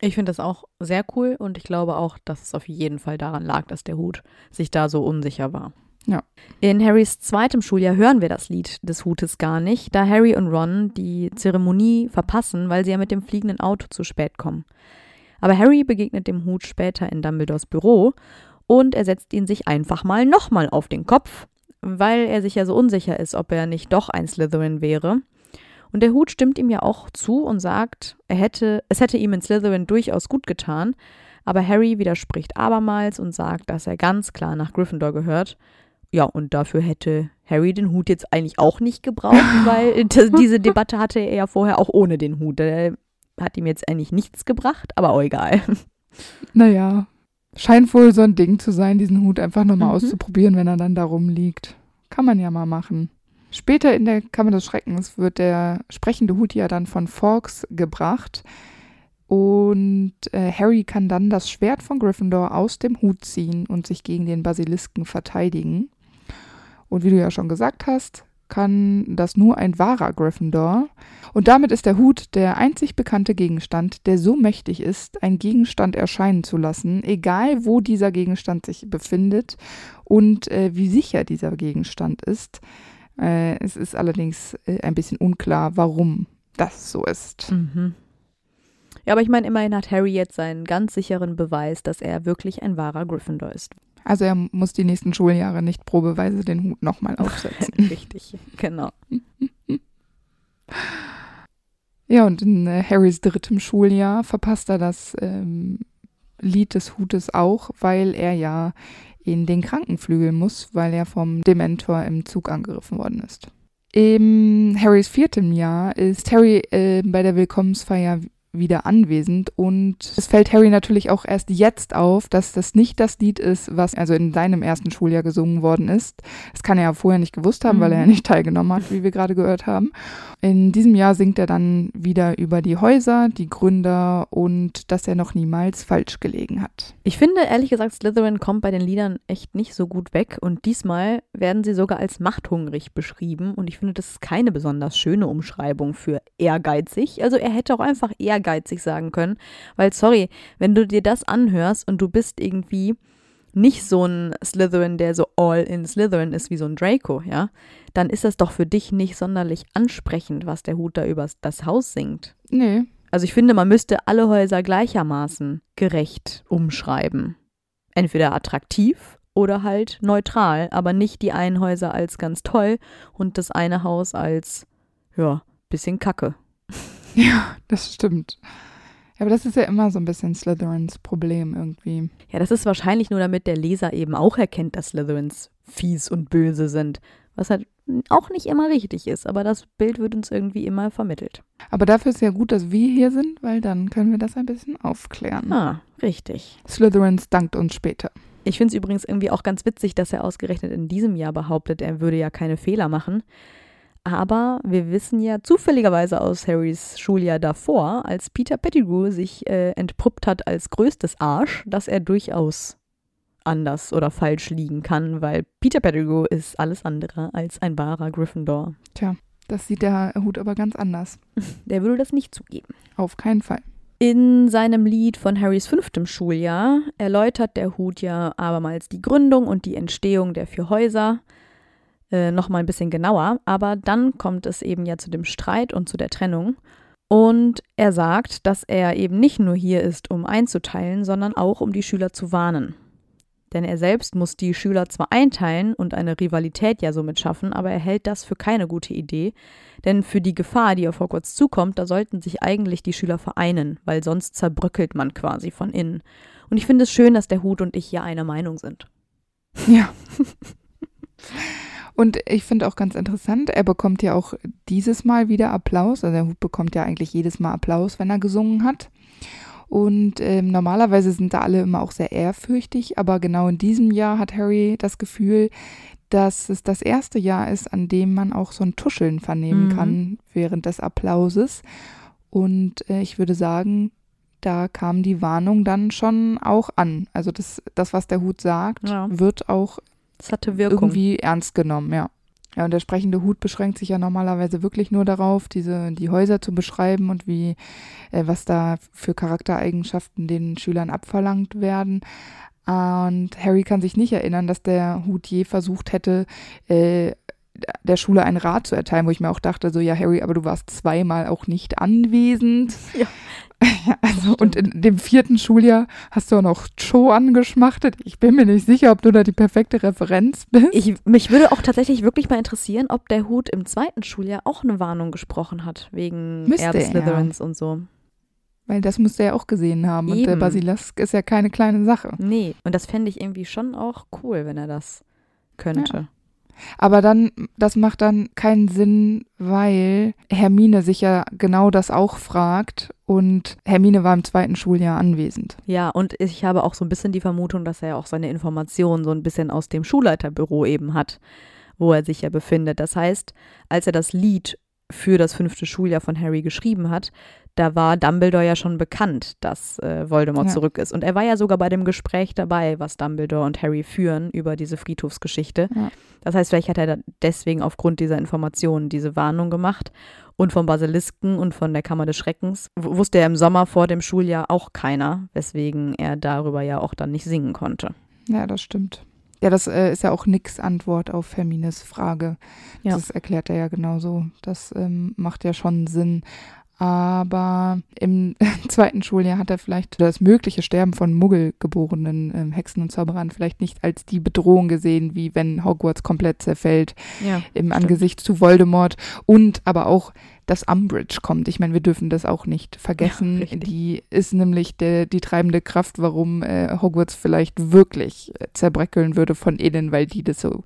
Ich finde das auch sehr cool und ich glaube auch, dass es auf jeden Fall daran lag, dass der Hut sich da so unsicher war. Ja. In Harrys zweitem Schuljahr hören wir das Lied des Hutes gar nicht, da Harry und Ron die Zeremonie verpassen, weil sie ja mit dem fliegenden Auto zu spät kommen. Aber Harry begegnet dem Hut später in Dumbledores Büro und er setzt ihn sich einfach mal nochmal auf den Kopf, weil er sich ja so unsicher ist, ob er nicht doch ein Slytherin wäre. Und der Hut stimmt ihm ja auch zu und sagt, er hätte, es hätte ihm in Slytherin durchaus gut getan, aber Harry widerspricht abermals und sagt, dass er ganz klar nach Gryffindor gehört. Ja, und dafür hätte Harry den Hut jetzt eigentlich auch nicht gebraucht, weil diese Debatte hatte er ja vorher auch ohne den Hut. Der hat ihm jetzt eigentlich nichts gebracht, aber auch egal. Naja, scheint wohl so ein Ding zu sein, diesen Hut einfach nochmal mhm. auszuprobieren, wenn er dann da rumliegt. Kann man ja mal machen. Später in der Kammer des Schreckens wird der sprechende Hut ja dann von Fawkes gebracht. Und äh, Harry kann dann das Schwert von Gryffindor aus dem Hut ziehen und sich gegen den Basilisken verteidigen. Und wie du ja schon gesagt hast, kann das nur ein wahrer Gryffindor. Und damit ist der Hut der einzig bekannte Gegenstand, der so mächtig ist, einen Gegenstand erscheinen zu lassen, egal wo dieser Gegenstand sich befindet und äh, wie sicher dieser Gegenstand ist. Äh, es ist allerdings äh, ein bisschen unklar, warum das so ist. Mhm. Ja, aber ich meine, immerhin hat Harry jetzt seinen ganz sicheren Beweis, dass er wirklich ein wahrer Gryffindor ist. Also er muss die nächsten Schuljahre nicht probeweise den Hut nochmal aufsetzen. Richtig, genau. ja, und in äh, Harrys drittem Schuljahr verpasst er das ähm, Lied des Hutes auch, weil er ja in den Krankenflügel muss, weil er vom Dementor im Zug angegriffen worden ist. Im Harrys viertem Jahr ist Harry äh, bei der Willkommensfeier wieder anwesend und es fällt Harry natürlich auch erst jetzt auf, dass das nicht das Lied ist, was also in seinem ersten Schuljahr gesungen worden ist. Das kann er ja vorher nicht gewusst haben, mhm. weil er ja mhm. nicht teilgenommen hat, wie wir gerade gehört haben. In diesem Jahr singt er dann wieder über die Häuser, die Gründer und dass er noch niemals falsch gelegen hat. Ich finde ehrlich gesagt, Slytherin kommt bei den Liedern echt nicht so gut weg und diesmal werden sie sogar als machthungrig beschrieben und ich finde, das ist keine besonders schöne Umschreibung für ehrgeizig. Also er hätte auch einfach ehrgeizig sagen können, weil sorry, wenn du dir das anhörst und du bist irgendwie nicht so ein Slytherin, der so all in Slytherin ist wie so ein Draco, ja, dann ist das doch für dich nicht sonderlich ansprechend, was der Hut da über das Haus singt. Nee. Also ich finde, man müsste alle Häuser gleichermaßen gerecht umschreiben. Entweder attraktiv oder halt neutral, aber nicht die einen Häuser als ganz toll und das eine Haus als, ja, bisschen kacke. Ja, das stimmt. Aber das ist ja immer so ein bisschen Slytherins Problem irgendwie. Ja, das ist wahrscheinlich nur, damit der Leser eben auch erkennt, dass Slytherins fies und böse sind. Was halt auch nicht immer richtig ist, aber das Bild wird uns irgendwie immer vermittelt. Aber dafür ist ja gut, dass wir hier sind, weil dann können wir das ein bisschen aufklären. Ah, richtig. Slytherins dankt uns später. Ich finde es übrigens irgendwie auch ganz witzig, dass er ausgerechnet in diesem Jahr behauptet, er würde ja keine Fehler machen. Aber wir wissen ja zufälligerweise aus Harrys Schuljahr davor, als Peter Pettigrew sich äh, entpuppt hat als größtes Arsch, dass er durchaus anders oder falsch liegen kann, weil Peter Pettigrew ist alles andere als ein wahrer Gryffindor. Tja, das sieht der Hut aber ganz anders. Der würde das nicht zugeben. Auf keinen Fall. In seinem Lied von Harrys fünftem Schuljahr erläutert der Hut ja abermals die Gründung und die Entstehung der vier Häuser äh, nochmal ein bisschen genauer. Aber dann kommt es eben ja zu dem Streit und zu der Trennung. Und er sagt, dass er eben nicht nur hier ist, um einzuteilen, sondern auch um die Schüler zu warnen. Denn er selbst muss die Schüler zwar einteilen und eine Rivalität ja somit schaffen, aber er hält das für keine gute Idee. Denn für die Gefahr, die auf Hogwarts zukommt, da sollten sich eigentlich die Schüler vereinen, weil sonst zerbröckelt man quasi von innen. Und ich finde es schön, dass der Hut und ich hier einer Meinung sind. Ja. Und ich finde auch ganz interessant, er bekommt ja auch dieses Mal wieder Applaus. Also der Hut bekommt ja eigentlich jedes Mal Applaus, wenn er gesungen hat. Und ähm, normalerweise sind da alle immer auch sehr ehrfürchtig, aber genau in diesem Jahr hat Harry das Gefühl, dass es das erste Jahr ist, an dem man auch so ein Tuscheln vernehmen Mhm. kann während des Applauses. Und äh, ich würde sagen, da kam die Warnung dann schon auch an. Also das, das was der Hut sagt, Ja. wird auch Das hatte Wirkung. irgendwie ernst genommen, ja. Ja, und der sprechende Hut beschränkt sich ja normalerweise wirklich nur darauf, diese, die Häuser zu beschreiben und wie, äh, was da für Charaktereigenschaften den Schülern abverlangt werden. Und Harry kann sich nicht erinnern, dass der Hut je versucht hätte, äh, der Schule einen Rat zu erteilen, wo ich mir auch dachte, so, ja, Harry, aber du warst zweimal auch nicht anwesend. Ja. also, und in dem vierten Schuljahr hast du auch noch Cho angeschmachtet. Ich bin mir nicht sicher, ob du da die perfekte Referenz bist. Ich, mich würde auch tatsächlich wirklich mal interessieren, ob der Hut im zweiten Schuljahr auch eine Warnung gesprochen hat, wegen er. Slytherins und so. Weil das müsste er auch gesehen haben. Und der Eben. Basilisk ist ja keine kleine Sache. Nee, und das fände ich irgendwie schon auch cool, wenn er das könnte. Aber dann, das macht dann keinen Sinn, weil Hermine sich ja genau das auch fragt. Und Hermine war im zweiten Schuljahr anwesend. Ja, und ich habe auch so ein bisschen die Vermutung, dass er auch seine Informationen so ein bisschen aus dem Schulleiterbüro eben hat, wo er sich ja befindet. Das heißt, als er das Lied für das fünfte Schuljahr von Harry geschrieben hat, da war Dumbledore ja schon bekannt, dass äh, Voldemort Ja. zurück ist. Und er war ja sogar bei dem Gespräch dabei, was Dumbledore und Harry führen über diese Friedhofsgeschichte. Ja. Das heißt, vielleicht hat er deswegen aufgrund dieser Informationen diese Warnung gemacht. Und vom Basilisken und von der Kammer des Schreckens wusste er im Sommer vor dem Schuljahr auch keiner, weswegen er darüber ja auch dann nicht singen konnte. Ja, das stimmt. Ja, das äh, ist ja auch nix Antwort auf Hermines Frage. Ja. Das erklärt er ja genauso. Das ähm, macht ja schon Sinn. Aber im zweiten Schuljahr hat er vielleicht das mögliche Sterben von Muggelgeborenen ähm, Hexen und Zauberern vielleicht nicht als die Bedrohung gesehen, wie wenn Hogwarts komplett zerfällt Ja. im Stimmt. Angesicht zu Voldemort und aber auch dass Umbridge kommt. Ich meine, wir dürfen das auch nicht vergessen. richtig. die ist nämlich der, die treibende Kraft, warum äh, Hogwarts vielleicht wirklich äh, zerbröckeln würde von innen, weil die das so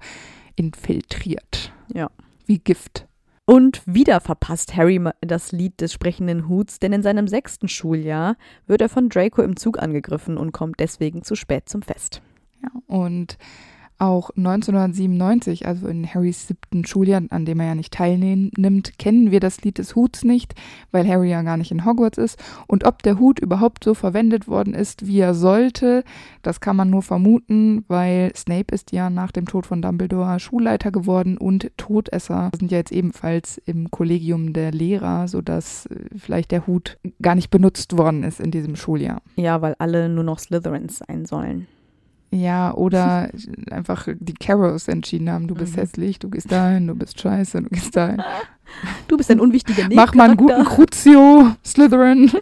infiltriert. Ja. Wie Gift. Und wieder verpasst Harry das Lied des sprechenden Huts, denn in seinem sechsten Schuljahr wird er von Draco im Zug angegriffen und kommt deswegen zu spät zum Fest. Ja, und auch 1997, also in Harrys siebten Schuljahr, an dem er ja nicht teilnimmt, kennen wir das Lied des Huts nicht, weil Harry ja gar nicht in Hogwarts ist. Und ob der Hut überhaupt so verwendet worden ist, wie er sollte, das kann man nur vermuten, weil Snape ist ja nach dem Tod von Dumbledore Schulleiter geworden und Todesser sind ja jetzt ebenfalls im Kollegium der Lehrer, sodass äh, vielleicht der Hut gar nicht benutzt worden ist in diesem Schuljahr. Ja, weil alle nur noch Slytherins sein sollen. Ja, oder einfach die Carrows entschieden haben, du bist Mhm. hässlich, du gehst dahin, du bist scheiße, du gehst dahin. Du bist ein unwichtiger Mach mal einen guten Nebencharakter. Crucio, Slytherin.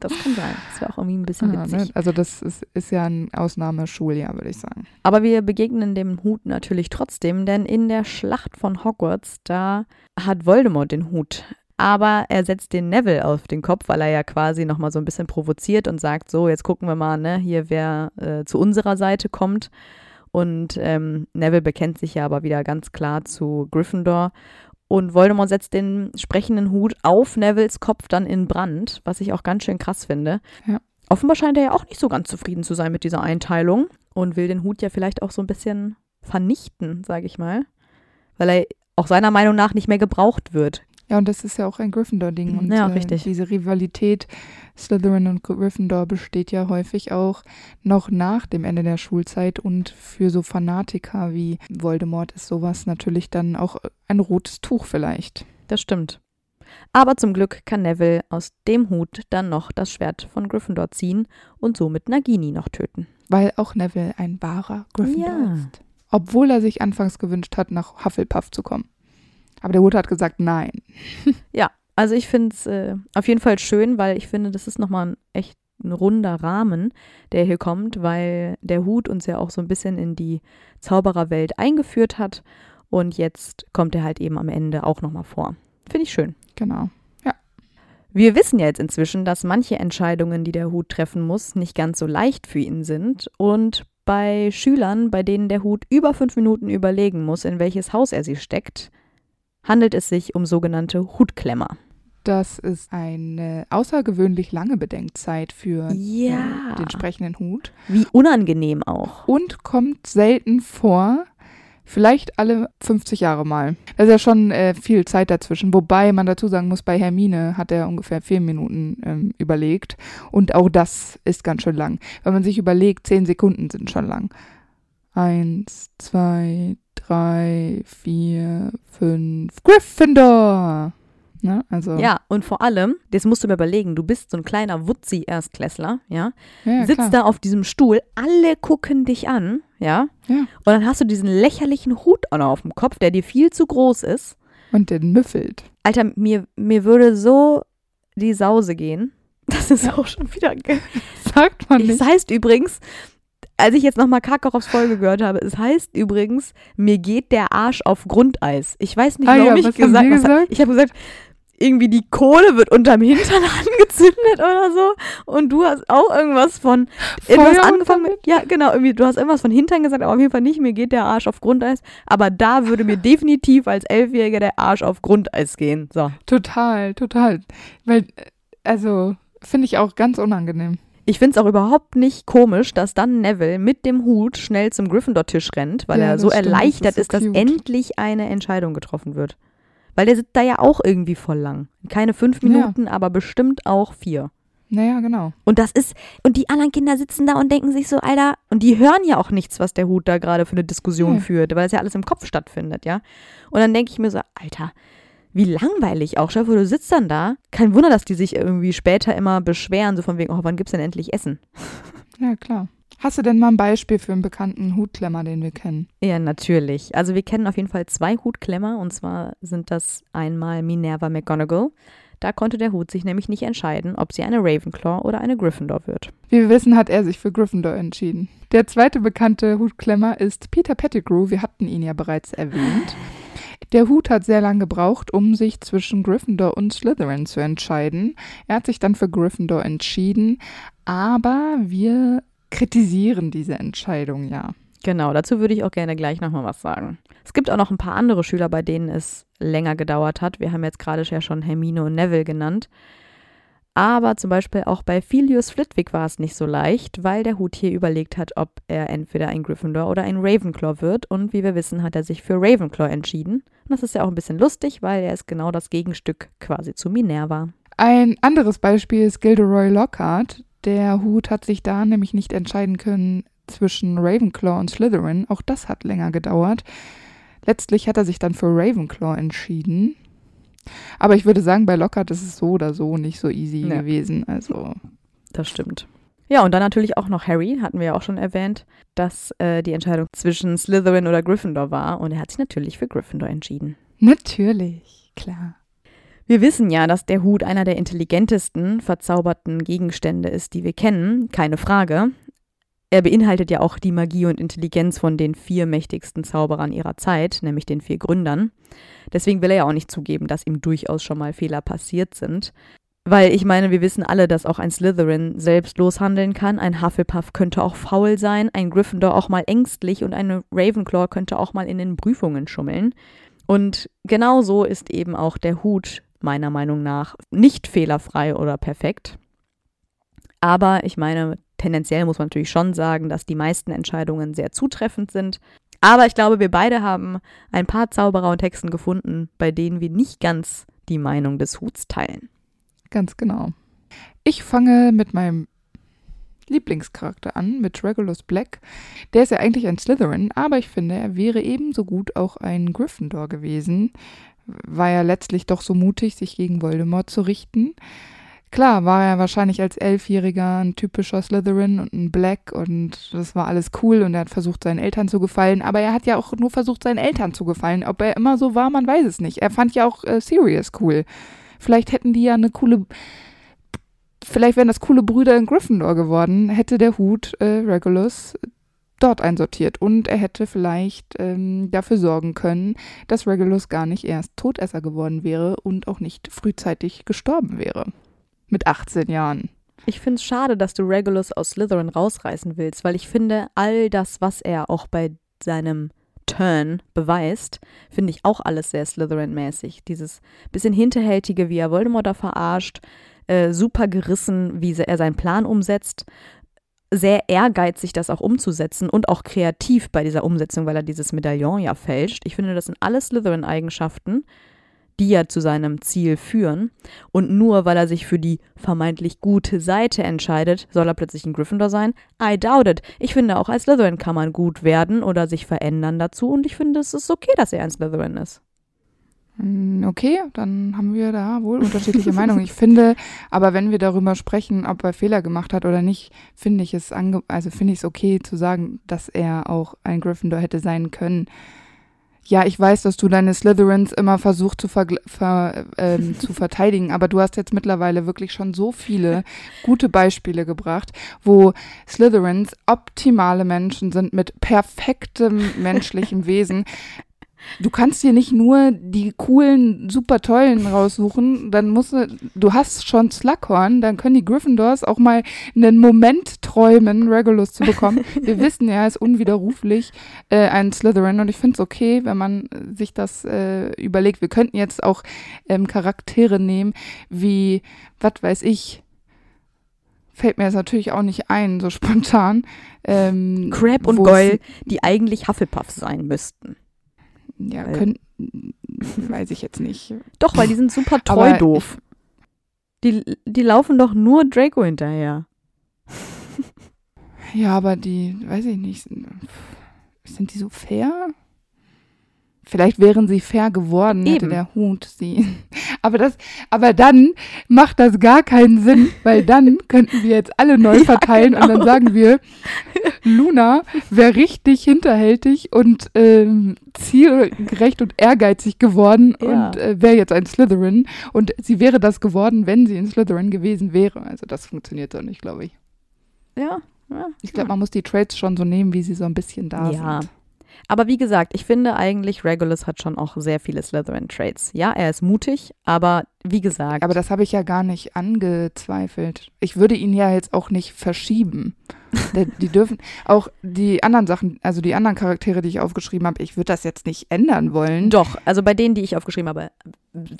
Das kann sein. Das wäre auch irgendwie ein bisschen Ja, witzig. ne? Also das ist, ist ja ein Ausnahmeschuljahr, würde ich sagen. Aber wir begegnen dem Hut natürlich trotzdem, denn in der Schlacht von Hogwarts, da hat Voldemort den Hut. Aber er setzt den Neville auf den Kopf, weil er ja quasi nochmal so ein bisschen provoziert und sagt, so, jetzt gucken wir mal, ne, hier wer äh, zu unserer Seite kommt. Und ähm, Neville bekennt sich ja aber wieder ganz klar zu Gryffindor. Und Voldemort setzt den sprechenden Hut auf Nevilles Kopf dann in Brand, was ich auch ganz schön krass finde. Ja. Offenbar scheint er ja auch nicht so ganz zufrieden zu sein mit dieser Einteilung und will den Hut ja vielleicht auch so ein bisschen vernichten, sage ich mal. Weil er auch seiner Meinung nach nicht mehr gebraucht wird. Ja, und das ist ja auch ein Gryffindor-Ding. Und Ja, äh, richtig. diese Rivalität Slytherin und Gryffindor besteht ja häufig auch noch nach dem Ende der Schulzeit. Und für so Fanatiker wie Voldemort ist sowas natürlich dann auch ein rotes Tuch vielleicht. Das stimmt. Aber zum Glück kann Neville aus dem Hut dann noch das Schwert von Gryffindor ziehen und somit Nagini noch töten. Weil auch Neville ein wahrer Gryffindor Ja. ist. Obwohl er sich anfangs gewünscht hat, nach Hufflepuff zu kommen. Aber der Hut hat gesagt, nein. Also ich finde es äh, auf jeden Fall schön, weil ich finde, das ist nochmal ein echt ein runder Rahmen, der hier kommt, weil der Hut uns ja auch so ein bisschen in die Zaubererwelt eingeführt hat. Und jetzt kommt er halt eben am Ende auch nochmal vor. Finde ich schön. Genau. Wir wissen ja jetzt inzwischen, dass manche Entscheidungen, die der Hut treffen muss, nicht ganz so leicht für ihn sind. Und bei Schülern, bei denen der Hut über fünf Minuten überlegen muss, in welches Haus er sie steckt, handelt es sich um sogenannte Hutklemmer. Das ist eine außergewöhnlich lange Bedenkzeit für Ja. den sprechenden Hut Wie unangenehm auch. und kommt selten vor. Vielleicht alle 50 Jahre mal. Da ist ja schon äh, viel Zeit dazwischen. Wobei man dazu sagen muss, bei Hermine hat er ungefähr vier Minuten ähm, überlegt. Und auch das ist ganz schön lang. Wenn man sich überlegt, zehn Sekunden sind schon lang. Eins, zwei, drei, vier, fünf. Gryffindor! Ne? Also, Ja, und vor allem, das musst du mir überlegen, du bist so ein kleiner Wutzi-Erstklässler, ja, ja, sitzt klar. da auf diesem Stuhl, alle gucken dich an, ja, Ja. und dann hast du diesen lächerlichen Hut auch noch auf dem Kopf, der dir viel zu groß ist. Und den müffelt. Alter, mir, mir würde so die Sause gehen. Das ist auch schon wieder. Sagt man nicht. heißt übrigens, als ich jetzt nochmal Karkaroffs Folge gehört habe, es heißt übrigens, mir geht der Arsch auf Grundeis. Ich weiß nicht, Ah warum ja, ich gesagt gesagt? Ich habe gesagt, irgendwie die Kohle wird unterm Hintern angezündet oder so. Und du hast auch irgendwas von. Äh, du hast Feuer angefangen mit. Ja, genau, irgendwie, du hast irgendwas von Hintern gesagt, aber auf jeden Fall nicht, mir geht der Arsch auf Grundeis. Aber da würde mir definitiv als Elfjähriger der Arsch auf Grundeis gehen. So. Total, total. Weil, äh, also, finde ich auch ganz unangenehm. Ich finde es auch überhaupt nicht komisch, dass dann Neville mit dem Hut schnell zum Gryffindor-Tisch rennt, weil Ja, er so stimmt, erleichtert ist so ist, dass endlich eine Entscheidung getroffen wird. Weil der sitzt da ja auch irgendwie voll lang. Keine fünf Ja. Minuten, aber bestimmt auch vier. Naja, genau. Und das ist, und die anderen Kinder sitzen da und denken sich so, Alter, und die hören ja auch nichts, was der Hut da gerade für eine Diskussion Nee. führt, weil es ja alles im Kopf stattfindet, ja. Und dann denke ich mir so, Alter, wie langweilig auch. Stell dir vor, du sitzt dann da. Kein Wunder, dass die sich irgendwie später immer beschweren, so von wegen, oh, wann gibt's denn endlich Essen? Ja, klar. Hast du denn mal ein Beispiel für einen bekannten Hutklemmer, den wir kennen? Ja, natürlich. Also wir kennen auf jeden Fall zwei Hutklemmer und zwar sind das einmal Minerva McGonagall. Da konnte der Hut sich nämlich nicht entscheiden, ob sie eine Ravenclaw oder eine Gryffindor wird. Wie wir wissen, hat er sich für Gryffindor entschieden. Der zweite bekannte Hutklemmer ist Peter Pettigrew. Wir hatten ihn ja bereits erwähnt. Der Hut hat sehr lange gebraucht, um sich zwischen Gryffindor und Slytherin zu entscheiden. Er hat sich dann für Gryffindor entschieden, aber wir kritisieren diese Entscheidung ja. Genau, dazu würde ich auch gerne gleich nochmal was sagen. Es gibt auch noch ein paar andere Schüler, bei denen es länger gedauert hat. Wir haben jetzt gerade ja schon Hermine und Neville genannt. Aber zum Beispiel auch bei Filius Flitwick war es nicht so leicht, weil der Hut hier überlegt hat, ob er entweder ein Gryffindor oder ein Ravenclaw wird. Und wie wir wissen, hat er sich für Ravenclaw entschieden. Und das ist ja auch ein bisschen lustig, weil er ist genau das Gegenstück quasi zu Minerva. Ein anderes Beispiel ist Gilderoy Lockhart. Der Hut hat sich da nämlich nicht entscheiden können zwischen Ravenclaw und Slytherin. Auch das hat länger gedauert. Letztlich hat er sich dann für Ravenclaw entschieden. Aber ich würde sagen, bei Lockhart ist es so oder so nicht so easy Ja. gewesen. Also, Das stimmt. Ja, und dann natürlich auch noch Harry, hatten wir ja auch schon erwähnt, dass äh, die Entscheidung zwischen Slytherin oder Gryffindor war. Und er hat sich natürlich für Gryffindor entschieden. natürlich, klar. Wir wissen ja, dass der Hut einer der intelligentesten verzauberten Gegenstände ist, die wir kennen, keine Frage. Er beinhaltet ja auch die Magie und Intelligenz von den vier mächtigsten Zauberern ihrer Zeit, nämlich den vier Gründern. Deswegen will er ja auch nicht zugeben, dass ihm durchaus schon mal Fehler passiert sind. Weil ich meine, wir wissen alle, dass auch ein Slytherin selbstlos handeln kann, ein Hufflepuff könnte auch faul sein, ein Gryffindor auch mal ängstlich und eine Ravenclaw könnte auch mal in den Prüfungen schummeln. Und genauso ist eben auch der Hut meiner Meinung nach nicht fehlerfrei oder perfekt. Aber ich meine, tendenziell muss man natürlich schon sagen, dass die meisten Entscheidungen sehr zutreffend sind. Aber ich glaube, wir beide haben ein paar Zauberer und Hexen gefunden, bei denen wir nicht ganz die Meinung des Huts teilen. Ganz genau. Ich fange mit meinem Lieblingscharakter an, mit Regulus Black. Der ist ja eigentlich ein Slytherin, aber ich finde, er wäre ebenso gut auch ein Gryffindor gewesen. War ja letztlich doch so mutig, sich gegen Voldemort zu richten. Klar, war er wahrscheinlich als Elfjähriger ein typischer Slytherin und ein Black und das war alles cool und er hat versucht, seinen Eltern zu gefallen, aber er hat ja auch nur versucht, seinen Eltern zu gefallen. Ob er immer so war, man weiß es nicht. Er fand ja auch äh, Sirius cool. Vielleicht hätten die ja eine coole vielleicht wären das coole Brüder in Gryffindor geworden, hätte der Hut äh, Regulus dort einsortiert. Und er hätte vielleicht ähm, dafür sorgen können, dass Regulus gar nicht erst Todesser geworden wäre und auch nicht frühzeitig gestorben wäre. Mit 18 Jahren. Ich finde es schade, dass du Regulus aus Slytherin rausreißen willst, weil ich finde, all das, was er auch bei seinem Turn beweist, finde ich auch alles sehr Slytherin-mäßig. Dieses bisschen hinterhältige, wie er Voldemort da verarscht, äh, super gerissen, wie er seinen Plan umsetzt, sehr ehrgeizig, das auch umzusetzen und auch kreativ bei dieser Umsetzung, weil er dieses Medaillon ja fälscht. Ich finde, das sind alles Slytherin-Eigenschaften, die ja zu seinem Ziel führen. Und nur weil er sich für die vermeintlich gute Seite entscheidet, soll er plötzlich ein Gryffindor sein? I doubt it. Ich finde, auch als Slytherin kann man gut werden oder sich verändern dazu. Und ich finde, es ist okay, dass er ein Slytherin ist. Hm, okay, dann haben wir da wohl unterschiedliche Meinungen. Ich finde, aber wenn wir darüber sprechen, ob er Fehler gemacht hat oder nicht, finde ich es ange also finde ich es okay zu sagen, dass er auch ein Gryffindor hätte sein können. Ja, ich weiß, dass du deine Slytherins immer versuchst zu, ver ähm, zu verteidigen, aber du hast jetzt mittlerweile wirklich schon so viele gute Beispiele gebracht, wo Slytherins optimale Menschen sind mit perfektem menschlichem Wesen. Du kannst dir nicht nur die coolen, super tollen raussuchen, dann musst du, du hast schon Slughorn, dann können die Gryffindors auch mal einen Moment träumen, Regulus zu bekommen. Wir wissen ja, er ist unwiderruflich äh, ein Slytherin und ich finde es okay, wenn man sich das äh, überlegt. Wir könnten jetzt auch ähm, Charaktere nehmen, wie, was weiß ich, fällt mir jetzt natürlich auch nicht ein, so spontan. Ähm, Crab und Goyle, die eigentlich Hufflepuff sein müssten. Ja, können, weiß ich jetzt nicht. Doch, weil die sind super treu Aber doof. Die, die laufen doch nur Draco hinterher. Ja, aber die, weiß ich nicht, sind die so fair? Vielleicht wären sie fair geworden, Eben. hätte der Hut sie. Aber das, aber dann macht das gar keinen Sinn, weil dann könnten wir jetzt alle neu verteilen ja, genau. und dann genau. sagen wir, Luna wäre richtig hinterhältig und ähm, zielgerecht und ehrgeizig geworden ja. und äh, wäre jetzt ein Slytherin und sie wäre das geworden, wenn sie ein Slytherin gewesen wäre. Also das funktioniert doch nicht, glaube ich. Ja. ja ich glaube, man muss die Traits schon so nehmen, wie sie so ein bisschen da ja. sind. Aber wie gesagt, ich finde eigentlich, Regulus hat schon auch sehr viele Slytherin-Traits. Ja, er ist mutig, aber wie gesagt. Aber das habe ich ja gar nicht angezweifelt. Ich würde ihn ja jetzt auch nicht verschieben. die dürfen auch die anderen Sachen, also die anderen Charaktere, die ich aufgeschrieben habe, ich würde das jetzt nicht ändern wollen. Doch, also bei denen, die ich aufgeschrieben habe,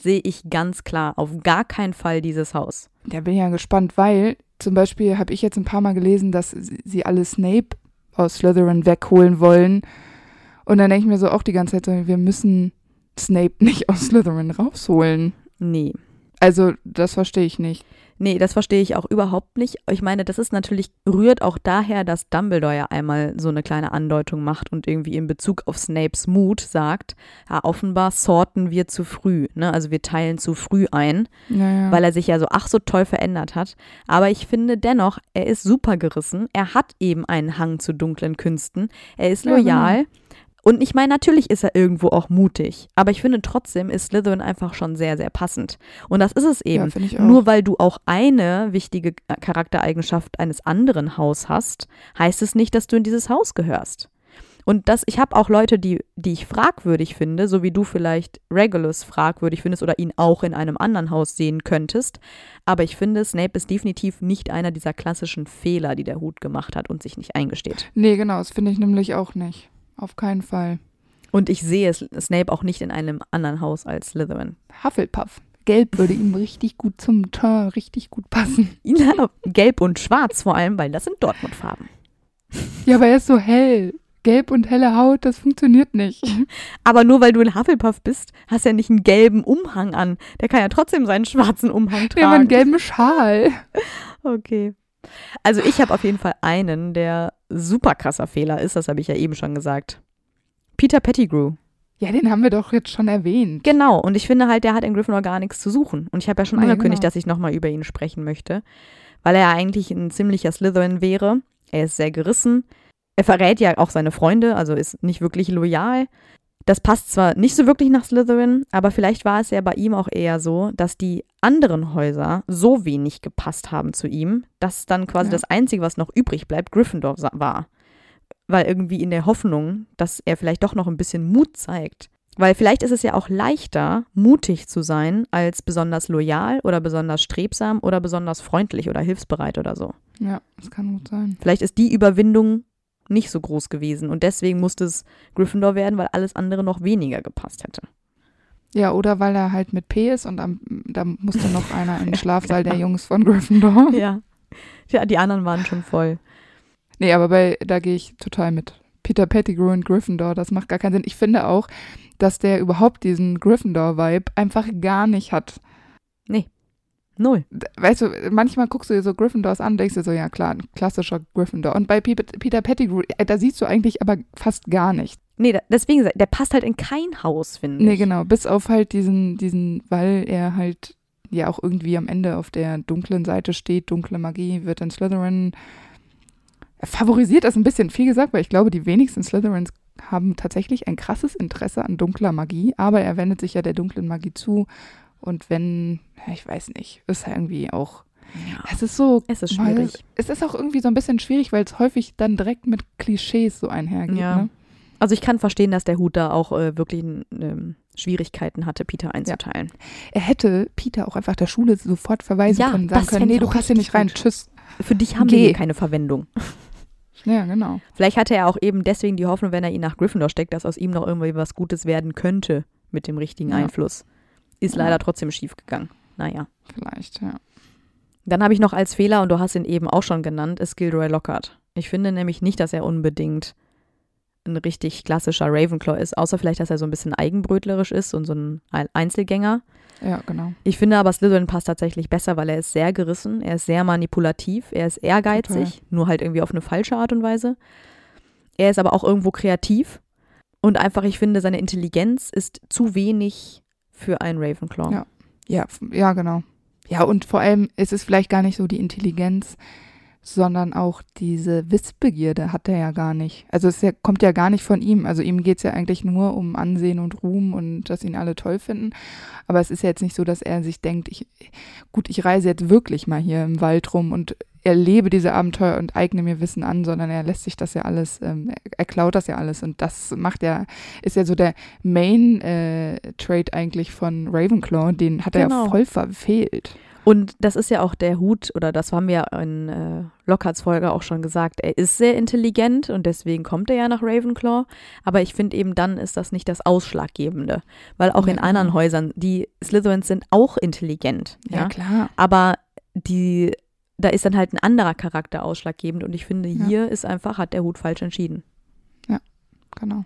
sehe ich ganz klar auf gar keinen Fall dieses Haus. Da bin ich ja gespannt, weil zum Beispiel habe ich jetzt ein paar Mal gelesen, dass sie alle Snape aus Slytherin wegholen wollen und dann denke ich mir so auch die ganze Zeit so, wir müssen Snape nicht aus Slytherin rausholen. Nee. Also, das verstehe ich nicht. Nee, das verstehe ich auch überhaupt nicht. Ich meine, das ist natürlich, rührt auch daher, dass Dumbledore ja einmal so eine kleine Andeutung macht und irgendwie in Bezug auf Snapes Mut sagt, ja, offenbar sorten wir zu früh, ne? Also wir teilen zu früh ein, ja, ja. weil er sich ja so ach so toll verändert hat. Aber ich finde dennoch, er ist super gerissen. Er hat eben einen Hang zu dunklen Künsten. Er ist loyal. Ja, genau. Und ich meine, natürlich ist er irgendwo auch mutig, aber ich finde trotzdem ist Slytherin einfach schon sehr, sehr passend. Und das ist es eben. Ja, Nur weil du auch eine wichtige Charaktereigenschaft eines anderen Haus hast, heißt es nicht, dass du in dieses Haus gehörst. Und das, ich habe auch Leute, die, die ich fragwürdig finde, so wie du vielleicht Regulus fragwürdig findest oder ihn auch in einem anderen Haus sehen könntest. Aber ich finde, Snape ist definitiv nicht einer dieser klassischen Fehler, die der Hut gemacht hat und sich nicht eingesteht. Nee, genau, das finde ich nämlich auch nicht. Auf keinen Fall. Und ich sehe Snape auch nicht in einem anderen Haus als Slytherin. Hufflepuff. Gelb würde ihm richtig gut zum Teint richtig gut passen. Ja, gelb und schwarz vor allem, weil das sind Dortmund-Farben. Ja, aber er ist so hell. Gelb und helle Haut, das funktioniert nicht. Aber nur weil du ein Hufflepuff bist, hast du ja nicht einen gelben Umhang an. Der kann ja trotzdem seinen schwarzen Umhang tragen. Ja, einen gelben Schal. Okay. Also ich habe auf jeden Fall einen, der super krasser Fehler ist, das habe ich ja eben schon gesagt. Peter Pettigrew. Ja, den haben wir doch jetzt schon erwähnt. Genau, und ich finde halt, der hat in Gryffindor gar nichts zu suchen. Und ich habe ja schon nee, angekündigt, genau. dass ich nochmal über ihn sprechen möchte, weil er ja eigentlich ein ziemlicher Slytherin wäre. Er ist sehr gerissen. Er verrät ja auch seine Freunde, also ist nicht wirklich loyal. Das passt zwar nicht so wirklich nach Slytherin, aber vielleicht war es ja bei ihm auch eher so, dass die anderen Häuser so wenig gepasst haben zu ihm, dass dann quasi Ja. das Einzige, was noch übrig bleibt, Gryffindor war. Weil irgendwie in der Hoffnung, dass er vielleicht doch noch ein bisschen Mut zeigt. Weil vielleicht ist es ja auch leichter, mutig zu sein, als besonders loyal oder besonders strebsam oder besonders freundlich oder hilfsbereit oder so. Ja, das kann gut sein. Vielleicht ist die Überwindung nicht so groß gewesen und deswegen musste es Gryffindor werden, weil alles andere noch weniger gepasst hätte. Ja, oder weil er halt mit P ist und am, da musste noch einer in den Schlafsaal der Jungs von Gryffindor. Ja. Ja, die anderen waren schon voll. Nee, aber bei, da gehe ich total mit. Peter Pettigrew und Gryffindor, das macht gar keinen Sinn. Ich finde auch, dass der überhaupt diesen Gryffindor-Vibe einfach gar nicht hat. Null. Weißt du, manchmal guckst du dir so Gryffindors an, denkst dir so, ja klar, ein klassischer Gryffindor. Und bei Pe Peter Pettigrew, äh, da siehst du eigentlich aber fast gar nicht. Nee, deswegen, der passt halt in kein Haus, finde Nee, ich. genau, bis auf halt diesen, diesen, weil er halt ja auch irgendwie am Ende auf der dunklen Seite steht, dunkle Magie wird in Slytherin. Er favorisiert das ein bisschen, viel gesagt, weil ich glaube, die wenigsten Slytherins haben tatsächlich ein krasses Interesse an dunkler Magie, aber er wendet sich ja der dunklen Magie zu. Und wenn, ja, ich weiß nicht, ist ja irgendwie auch. Ja. Es ist so. Es ist weil- schwierig. Es ist auch irgendwie so ein bisschen schwierig, weil es häufig dann direkt mit Klischees so einhergeht. Ja. Ne? Also ich kann verstehen, dass der Hut da auch äh, wirklich ähm, Schwierigkeiten hatte, Peter einzuteilen. Er hätte Peter auch einfach der Schule sofort verweisen Ja, können, sagen können, nee, du passt hier nicht rein, tschüss. Für dich haben Geh. wir hier keine Verwendung. Ja, genau. Vielleicht hatte er auch eben deswegen die Hoffnung, wenn er ihn nach Gryffindor steckt, dass aus ihm noch irgendwie was Gutes werden könnte mit dem richtigen Ja. Einfluss. Ist Ja. leider trotzdem schief gegangen. Naja. Vielleicht, ja. Dann habe ich noch als Fehler, und du hast ihn eben auch schon genannt, ist Gilderoy Lockhart. Ich finde nämlich nicht, dass er unbedingt ein richtig klassischer Ravenclaw ist, außer vielleicht, dass er so ein bisschen eigenbrötlerisch ist und so ein Einzelgänger. Ja, genau. Ich finde aber, Slytherin passt tatsächlich besser, weil er ist sehr gerissen, er ist sehr manipulativ, er ist ehrgeizig, nur halt irgendwie auf eine falsche Art und Weise. Er ist aber auch irgendwo kreativ und einfach, ich finde, seine Intelligenz ist zu wenig für einen Ravenclaw. Ja. Ja, ja, genau. Ja, und vor allem ist es vielleicht gar nicht so die Intelligenz, sondern auch diese Wissbegierde hat er ja gar nicht. Also es ja, kommt ja gar nicht von ihm. Also ihm geht es ja eigentlich nur um Ansehen und Ruhm und dass ihn alle toll finden. Aber es ist ja jetzt nicht so, dass er sich denkt, ich, gut, ich reise jetzt wirklich mal hier im Wald rum und erlebe diese Abenteuer und eigne mir Wissen an, sondern er lässt sich das ja alles, ähm, er, er klaut das ja alles. Und das macht ja, ist ja so der Main-Trade eigentlich von Ravenclaw, den hat er Genau. ja voll verfehlt. Und das ist ja auch der Hut, oder das haben wir in äh, Lockharts Folge auch schon gesagt. Er ist sehr intelligent und deswegen kommt er ja nach Ravenclaw. Aber ich finde eben dann ist das nicht das Ausschlaggebende. Weil auch Ja, in anderen genau. Häusern, die Slytherins sind auch intelligent. Ja, klar. Aber die, da ist dann halt ein anderer Charakter ausschlaggebend. Und ich finde, Ja. hier ist einfach, hat der Hut falsch entschieden. Genau.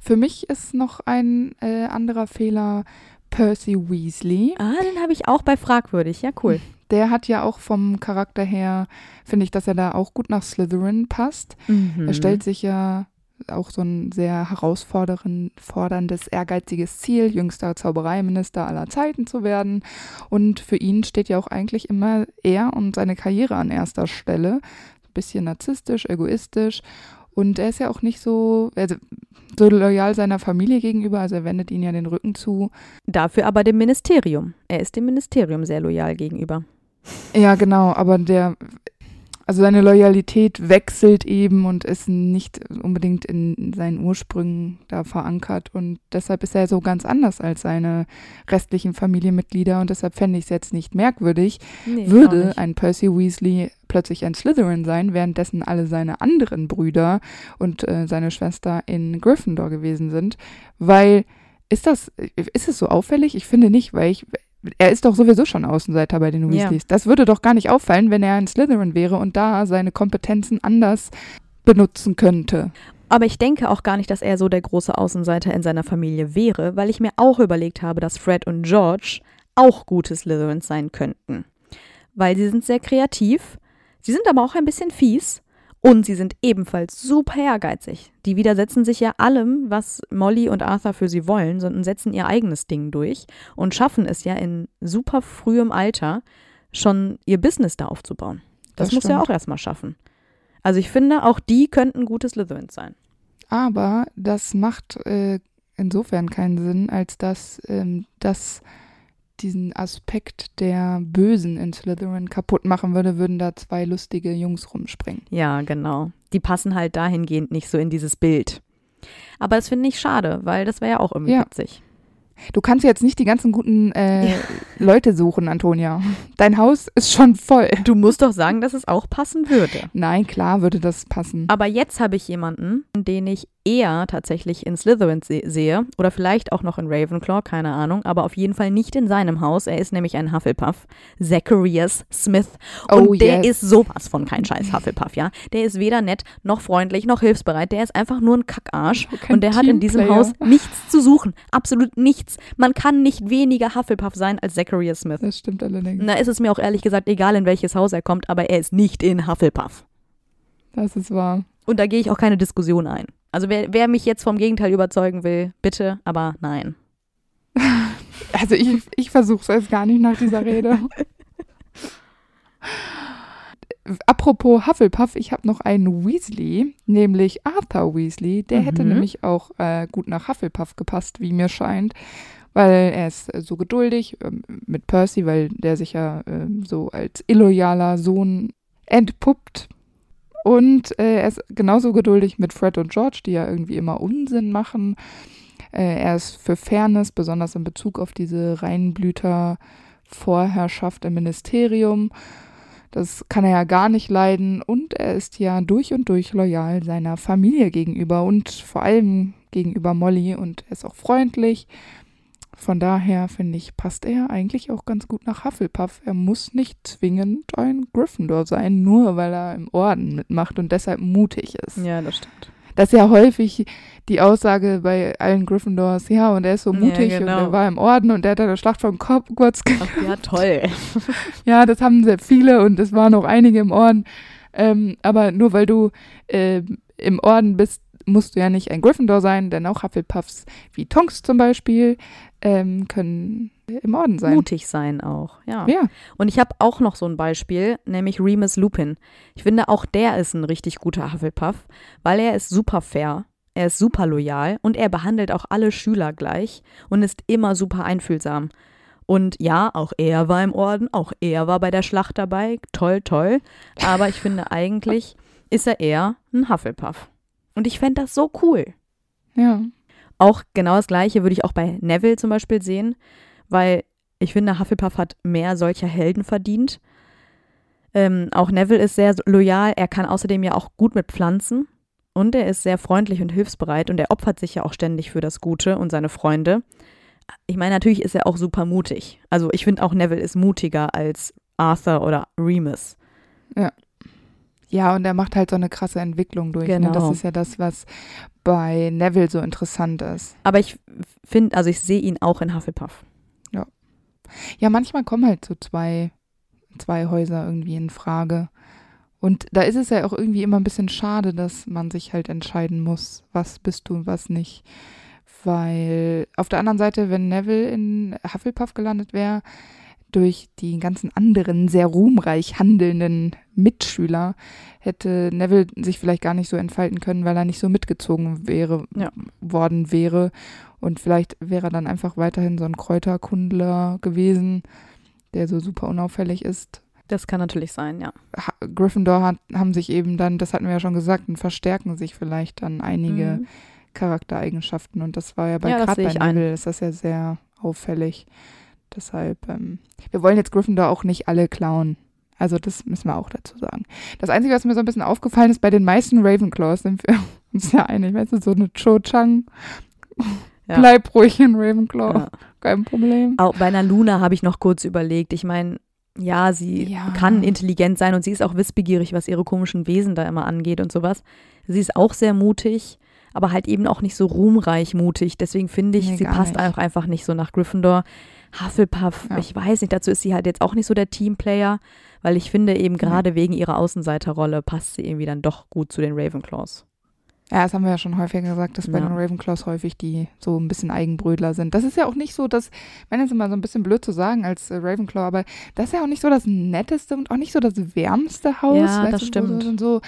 Für mich ist noch ein äh, anderer Fehler Percy Weasley. Ah, den habe ich auch bei fragwürdig. Ja, cool. Der hat ja auch vom Charakter her, finde ich, dass er da auch gut nach Slytherin passt. Mhm. Er stellt sich ja auch so ein sehr herausforderndes, ehrgeiziges Ziel, jüngster Zaubereiminister aller Zeiten zu werden. Und für ihn steht ja auch eigentlich immer er und seine Karriere an erster Stelle. Ein bisschen narzisstisch, egoistisch. Und er ist ja auch nicht so, also so loyal seiner Familie gegenüber, also er wendet ihnen ja den Rücken zu. Dafür aber dem Ministerium. Er ist dem Ministerium sehr loyal gegenüber. Ja, genau, aber der, also seine Loyalität wechselt eben und ist nicht unbedingt in seinen Ursprüngen da verankert. Und deshalb ist er so ganz anders als seine restlichen Familienmitglieder. Und deshalb fände ich es jetzt nicht merkwürdig, Nee, würde ein Percy Weasley plötzlich ein Slytherin sein, währenddessen alle seine anderen Brüder und äh, seine Schwester in Gryffindor gewesen sind, weil ist das, ist es so auffällig? Ich finde nicht, weil ich, er ist doch sowieso schon Außenseiter bei den Ja. Weasleys. Das würde doch gar nicht auffallen, wenn er ein Slytherin wäre und da seine Kompetenzen anders benutzen könnte. Aber ich denke auch gar nicht, dass er so der große Außenseiter in seiner Familie wäre, weil ich mir auch überlegt habe, dass Fred und George auch gute Slytherins sein könnten. Weil sie sind sehr kreativ, sie sind aber auch ein bisschen fies und sie sind ebenfalls super ehrgeizig. Die widersetzen sich ja allem, was Molly und Arthur für sie wollen, sondern setzen ihr eigenes Ding durch und schaffen es ja in super frühem Alter schon ihr Business da aufzubauen. Das, Das muss ja auch erstmal schaffen. Also ich finde, auch die könnten gute Slytherins sein. Aber das macht äh, insofern keinen Sinn, als dass ähm, das diesen Aspekt der Bösen in Slytherin kaputt machen würde, würden da zwei lustige Jungs rumspringen. Ja, genau. Die passen halt dahingehend nicht so in dieses Bild. Aber das finde ich schade, weil das wäre ja auch irgendwie Ja. witzig. Du kannst jetzt nicht die ganzen guten äh, Ja. Leute suchen, Antonia. Dein Haus ist schon voll. Du musst doch sagen, dass es auch passen würde. Nein, klar würde das passen. Aber jetzt habe ich jemanden, den ich eher tatsächlich in Slytherin se sehe oder vielleicht auch noch in Ravenclaw, keine Ahnung, aber auf jeden Fall nicht in seinem Haus. Er ist nämlich ein Hufflepuff, Zacharias Smith. Und Oh, der yes. ist sowas von kein scheiß Hufflepuff, ja. Der ist weder nett noch freundlich noch hilfsbereit. Der ist einfach nur ein Kackarsch. Kein Und der hat in diesem. Haus nichts zu suchen. Absolut nichts. Man kann nicht weniger Hufflepuff sein als Zacharias Smith. Das stimmt allerdings. Na, ist es mir auch ehrlich gesagt egal, in welches Haus er kommt, aber er ist nicht in Hufflepuff. Das ist wahr. Und da gehe ich auch keine Diskussion ein. Also wer, wer mich jetzt vom Gegenteil überzeugen will, bitte, aber nein. Also ich, ich versuche es jetzt gar nicht nach dieser Rede. Apropos Hufflepuff, ich habe noch einen Weasley, nämlich Arthur Weasley. Der hätte Mhm. nämlich auch äh, gut nach Hufflepuff gepasst, wie mir scheint. Weil er ist äh, so geduldig ähm, mit Percy, weil der sich ja ähm, so als illoyaler Sohn entpuppt. Und äh, er ist genauso geduldig mit Fred und George, die ja irgendwie immer Unsinn machen. Äh, er ist für Fairness, besonders in Bezug auf diese Reinblüter-Vorherrschaft im Ministerium. Das kann er ja gar nicht leiden. Und er ist ja durch und durch loyal seiner Familie gegenüber und vor allem gegenüber Molly. Und er ist auch freundlich. Von daher finde ich, passt er eigentlich auch ganz gut nach Hufflepuff. Er muss nicht zwingend ein Gryffindor sein, nur weil er im Orden mitmacht und deshalb mutig ist. Ja, das stimmt. Das ist ja häufig die Aussage bei allen Gryffindors, ja, und er ist so Ja, mutig und genau. er war im Orden und er hat an der Schlacht von Hogwarts ge- Ach, ja, toll. Ja, das haben sehr viele und es waren auch einige im Orden. Ähm, aber nur weil du äh, im Orden bist, musst du ja nicht ein Gryffindor sein, denn auch Hufflepuffs wie Tonks zum Beispiel ähm, können im Orden sein. Mutig sein auch, ja. Ja, Und ich habe auch noch so ein Beispiel, nämlich Remus Lupin. Ich finde, auch der ist ein richtig guter Hufflepuff, weil er ist super fair, er ist super loyal und er behandelt auch alle Schüler gleich und ist immer super einfühlsam. Und ja, auch er war im Orden, auch er war bei der Schlacht dabei, toll, toll. Aber ich finde, eigentlich ist er eher ein Hufflepuff. Und ich fände das so cool. ja. Auch genau das Gleiche würde ich auch bei Neville zum Beispiel sehen, weil ich finde, Hufflepuff hat mehr solcher Helden verdient. Ähm, auch Neville ist sehr loyal, er kann außerdem ja auch gut mit Pflanzen und er ist sehr freundlich und hilfsbereit und er opfert sich ja auch ständig für das Gute und seine Freunde. Ich meine, natürlich ist er auch super mutig. Also ich finde auch Neville ist mutiger als Arthur oder Remus. Ja, und er macht halt so eine krasse Entwicklung durch. Ne? Genau. Das ist ja das, was bei Neville so interessant ist. Aber ich finde, also ich sehe ihn auch in Hufflepuff. Ja, manchmal kommen halt so zwei, zwei Häuser irgendwie in Frage. Und da ist es ja auch irgendwie immer ein bisschen schade, dass man sich halt entscheiden muss, was bist du und was nicht. Weil auf der anderen Seite, wenn Neville in Hufflepuff gelandet wäre, durch die ganzen anderen sehr ruhmreich handelnden Mitschüler hätte Neville sich vielleicht gar nicht so entfalten können, weil er nicht so mitgezogen wäre, Ja. worden wäre. Und vielleicht wäre er dann einfach weiterhin so ein Kräuterkundler gewesen, der so super unauffällig ist. Das kann natürlich sein, ja. Ha Gryffindor hat, haben sich eben dann, das hatten wir ja schon gesagt, und verstärken sich vielleicht dann einige Mhm. Charaktereigenschaften. Und das war ja bei Ja, gerade bei ich ein. Neville ist das ja sehr auffällig. Deshalb, ähm, wir wollen jetzt Gryffindor auch nicht alle klauen. Also das müssen wir auch dazu sagen. Das Einzige, was mir so ein bisschen aufgefallen ist, bei den meisten Ravenclaws sind wir uns ja einig. Weißt du, so eine Cho Chang, Ja. bleib ruhig in Ravenclaw, ja. kein Problem. Auch bei einer Luna habe ich noch kurz überlegt. Ich meine, ja, sie Ja. kann intelligent sein und sie ist auch wissbegierig, was ihre komischen Wesen da immer angeht und sowas. Sie ist auch sehr mutig, aber halt eben auch nicht so ruhmreich mutig. Deswegen finde ich, Nee, sie passt nicht. auch einfach nicht so nach Gryffindor. Hufflepuff, Ja. ich weiß nicht, dazu ist sie halt jetzt auch nicht so der Teamplayer, weil ich finde eben gerade wegen ihrer Außenseiterrolle passt sie irgendwie dann doch gut zu den Ravenclaws. Ja, das haben wir ja schon häufiger gesagt, dass bei Ja. den Ravenclaws häufig die so ein bisschen Eigenbrödler sind. Das ist ja auch nicht so, dass, das ist immer so ein bisschen blöd zu sagen als äh, Ravenclaw, aber das ist ja auch nicht so das netteste und auch nicht so das wärmste Haus. Ja, das du, stimmt. So, so.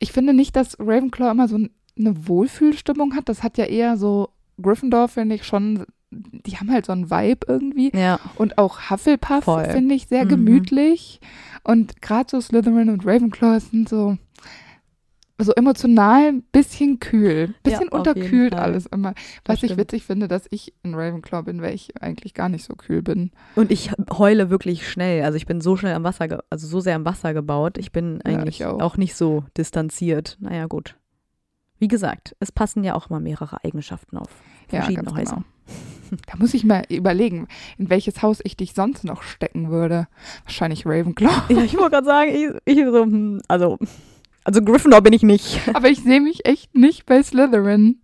Ich finde nicht, dass Ravenclaw immer so eine Wohlfühlstimmung hat. Das hat ja eher so Gryffindor finde ich schon, die haben halt so einen Vibe irgendwie. Ja. Und auch Hufflepuff finde ich sehr Mhm. gemütlich. Und gerade so Slytherin und Ravenclaw sind so, so emotional ein bisschen kühl. Bisschen jeden unterkühlt alles immer. Was ich witzig finde, dass ich in Ravenclaw bin, weil ich eigentlich gar nicht so kühl bin. Und ich heule wirklich schnell. Also ich bin so schnell am Wasser, also so sehr am Wasser gebaut. Ich bin Ja, eigentlich ich auch. auch. nicht so distanziert. Naja, gut. Wie gesagt, es passen ja auch mal mehrere Eigenschaften auf verschiedene ja, Häuser. genau. Da muss ich mal überlegen, in welches Haus ich dich sonst noch stecken würde. Wahrscheinlich Ravenclaw. Ja, ich wollte gerade sagen, ich, ich so, hm, also, also Gryffindor bin ich nicht. Aber ich sehe mich echt nicht bei Slytherin.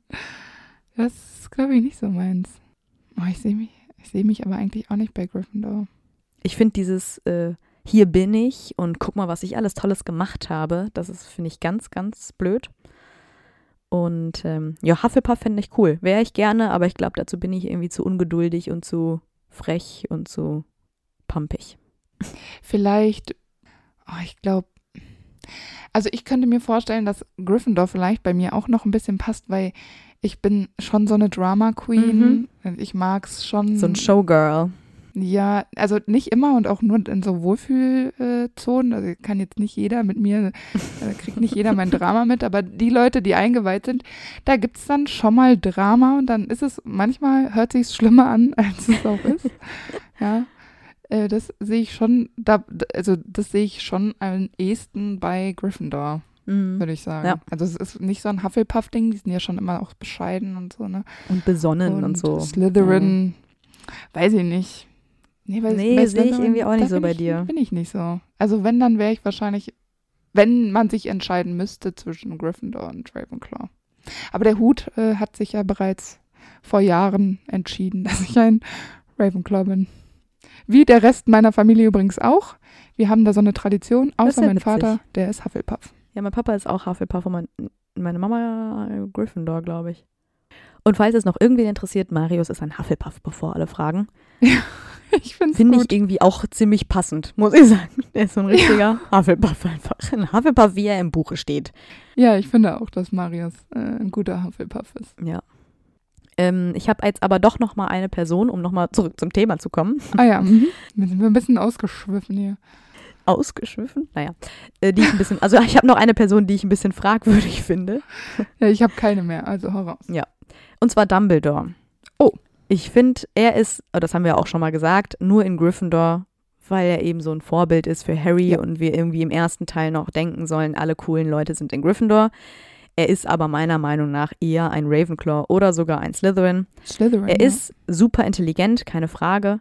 Das ist, glaube ich, nicht so meins. Oh, ich sehe mich, ich sehe mich aber eigentlich auch nicht bei Gryffindor. Ich finde dieses äh, hier bin ich und guck mal, was ich alles Tolles gemacht habe, das ist, finde ich, ganz, ganz blöd. Und ähm, ja, Hufflepuff fände ich cool. Wäre ich gerne, aber ich glaube, dazu bin ich irgendwie zu ungeduldig und zu frech und zu pumpig. Vielleicht, oh, ich glaube, also ich könnte mir vorstellen, dass Gryffindor vielleicht bei mir auch noch ein bisschen passt, weil ich bin schon so eine Drama Queen. Und Ich mag es schon. So ein Showgirl. Ja, also nicht immer und auch nur in so Wohlfühlzonen. Also kann jetzt nicht jeder mit mir, äh, kriegt nicht jeder mein Drama mit, aber die Leute, die eingeweiht sind, da gibt es dann schon mal Drama und dann ist es, manchmal hört sich schlimmer an, als es auch ist. Ja. Äh, das sehe ich schon, da, also das sehe ich schon am ehesten bei Gryffindor, Mhm. würde ich sagen. Ja. Also es ist nicht so ein Hufflepuff-Ding, die sind ja schon immer auch bescheiden und so, ne? Und besonnen und, so. Slytherin, weiß ich nicht. Nee, bei, Nee, sehe ich irgendwie auch nicht so bei ich, dir. Bin ich nicht so. Also wenn, dann wäre ich wahrscheinlich, wenn man sich entscheiden müsste zwischen Gryffindor und Ravenclaw. Aber der Hut äh, hat sich ja bereits vor Jahren entschieden, dass ich ein Ravenclaw bin. Wie der Rest meiner Familie übrigens auch. Wir haben da so eine Tradition, außer ja mein. Vater, der ist Hufflepuff. Ja, mein Papa ist auch Hufflepuff und mein, meine Mama Gryffindor, glaube ich. Und falls es noch irgendwen interessiert, Marius ist ein Hufflepuff, bevor alle fragen. Ich finde es Finde ich irgendwie auch ziemlich passend, muss ich sagen. Der ist so ein richtiger Hufflepuff einfach. Ein Hufflepuff, wie er im Buche steht. Ja, ich finde auch, dass Marius äh, ein guter Hufflepuff ist. Ja. Ähm, ich habe jetzt aber doch noch mal eine Person, um noch mal zurück zum Thema zu kommen. Ah ja, mhm. wir sind ein bisschen ausgeschwiffen hier. Ausgeschwiffen? Naja. Äh, die ich ein bisschen, also ich habe noch eine Person, die ich ein bisschen fragwürdig finde. Ja, ich habe keine mehr, also hau raus. Und zwar Dumbledore. Oh. Ich finde, er ist, oh, das haben wir auch schon mal gesagt, nur in Gryffindor, weil er eben so ein Vorbild ist für Harry Ja. und wir irgendwie im ersten Teil noch denken sollen, alle coolen Leute sind in Gryffindor. Er ist aber meiner Meinung nach eher ein Ravenclaw oder sogar ein Slytherin. Slytherin. Er ja. ist super intelligent, keine Frage.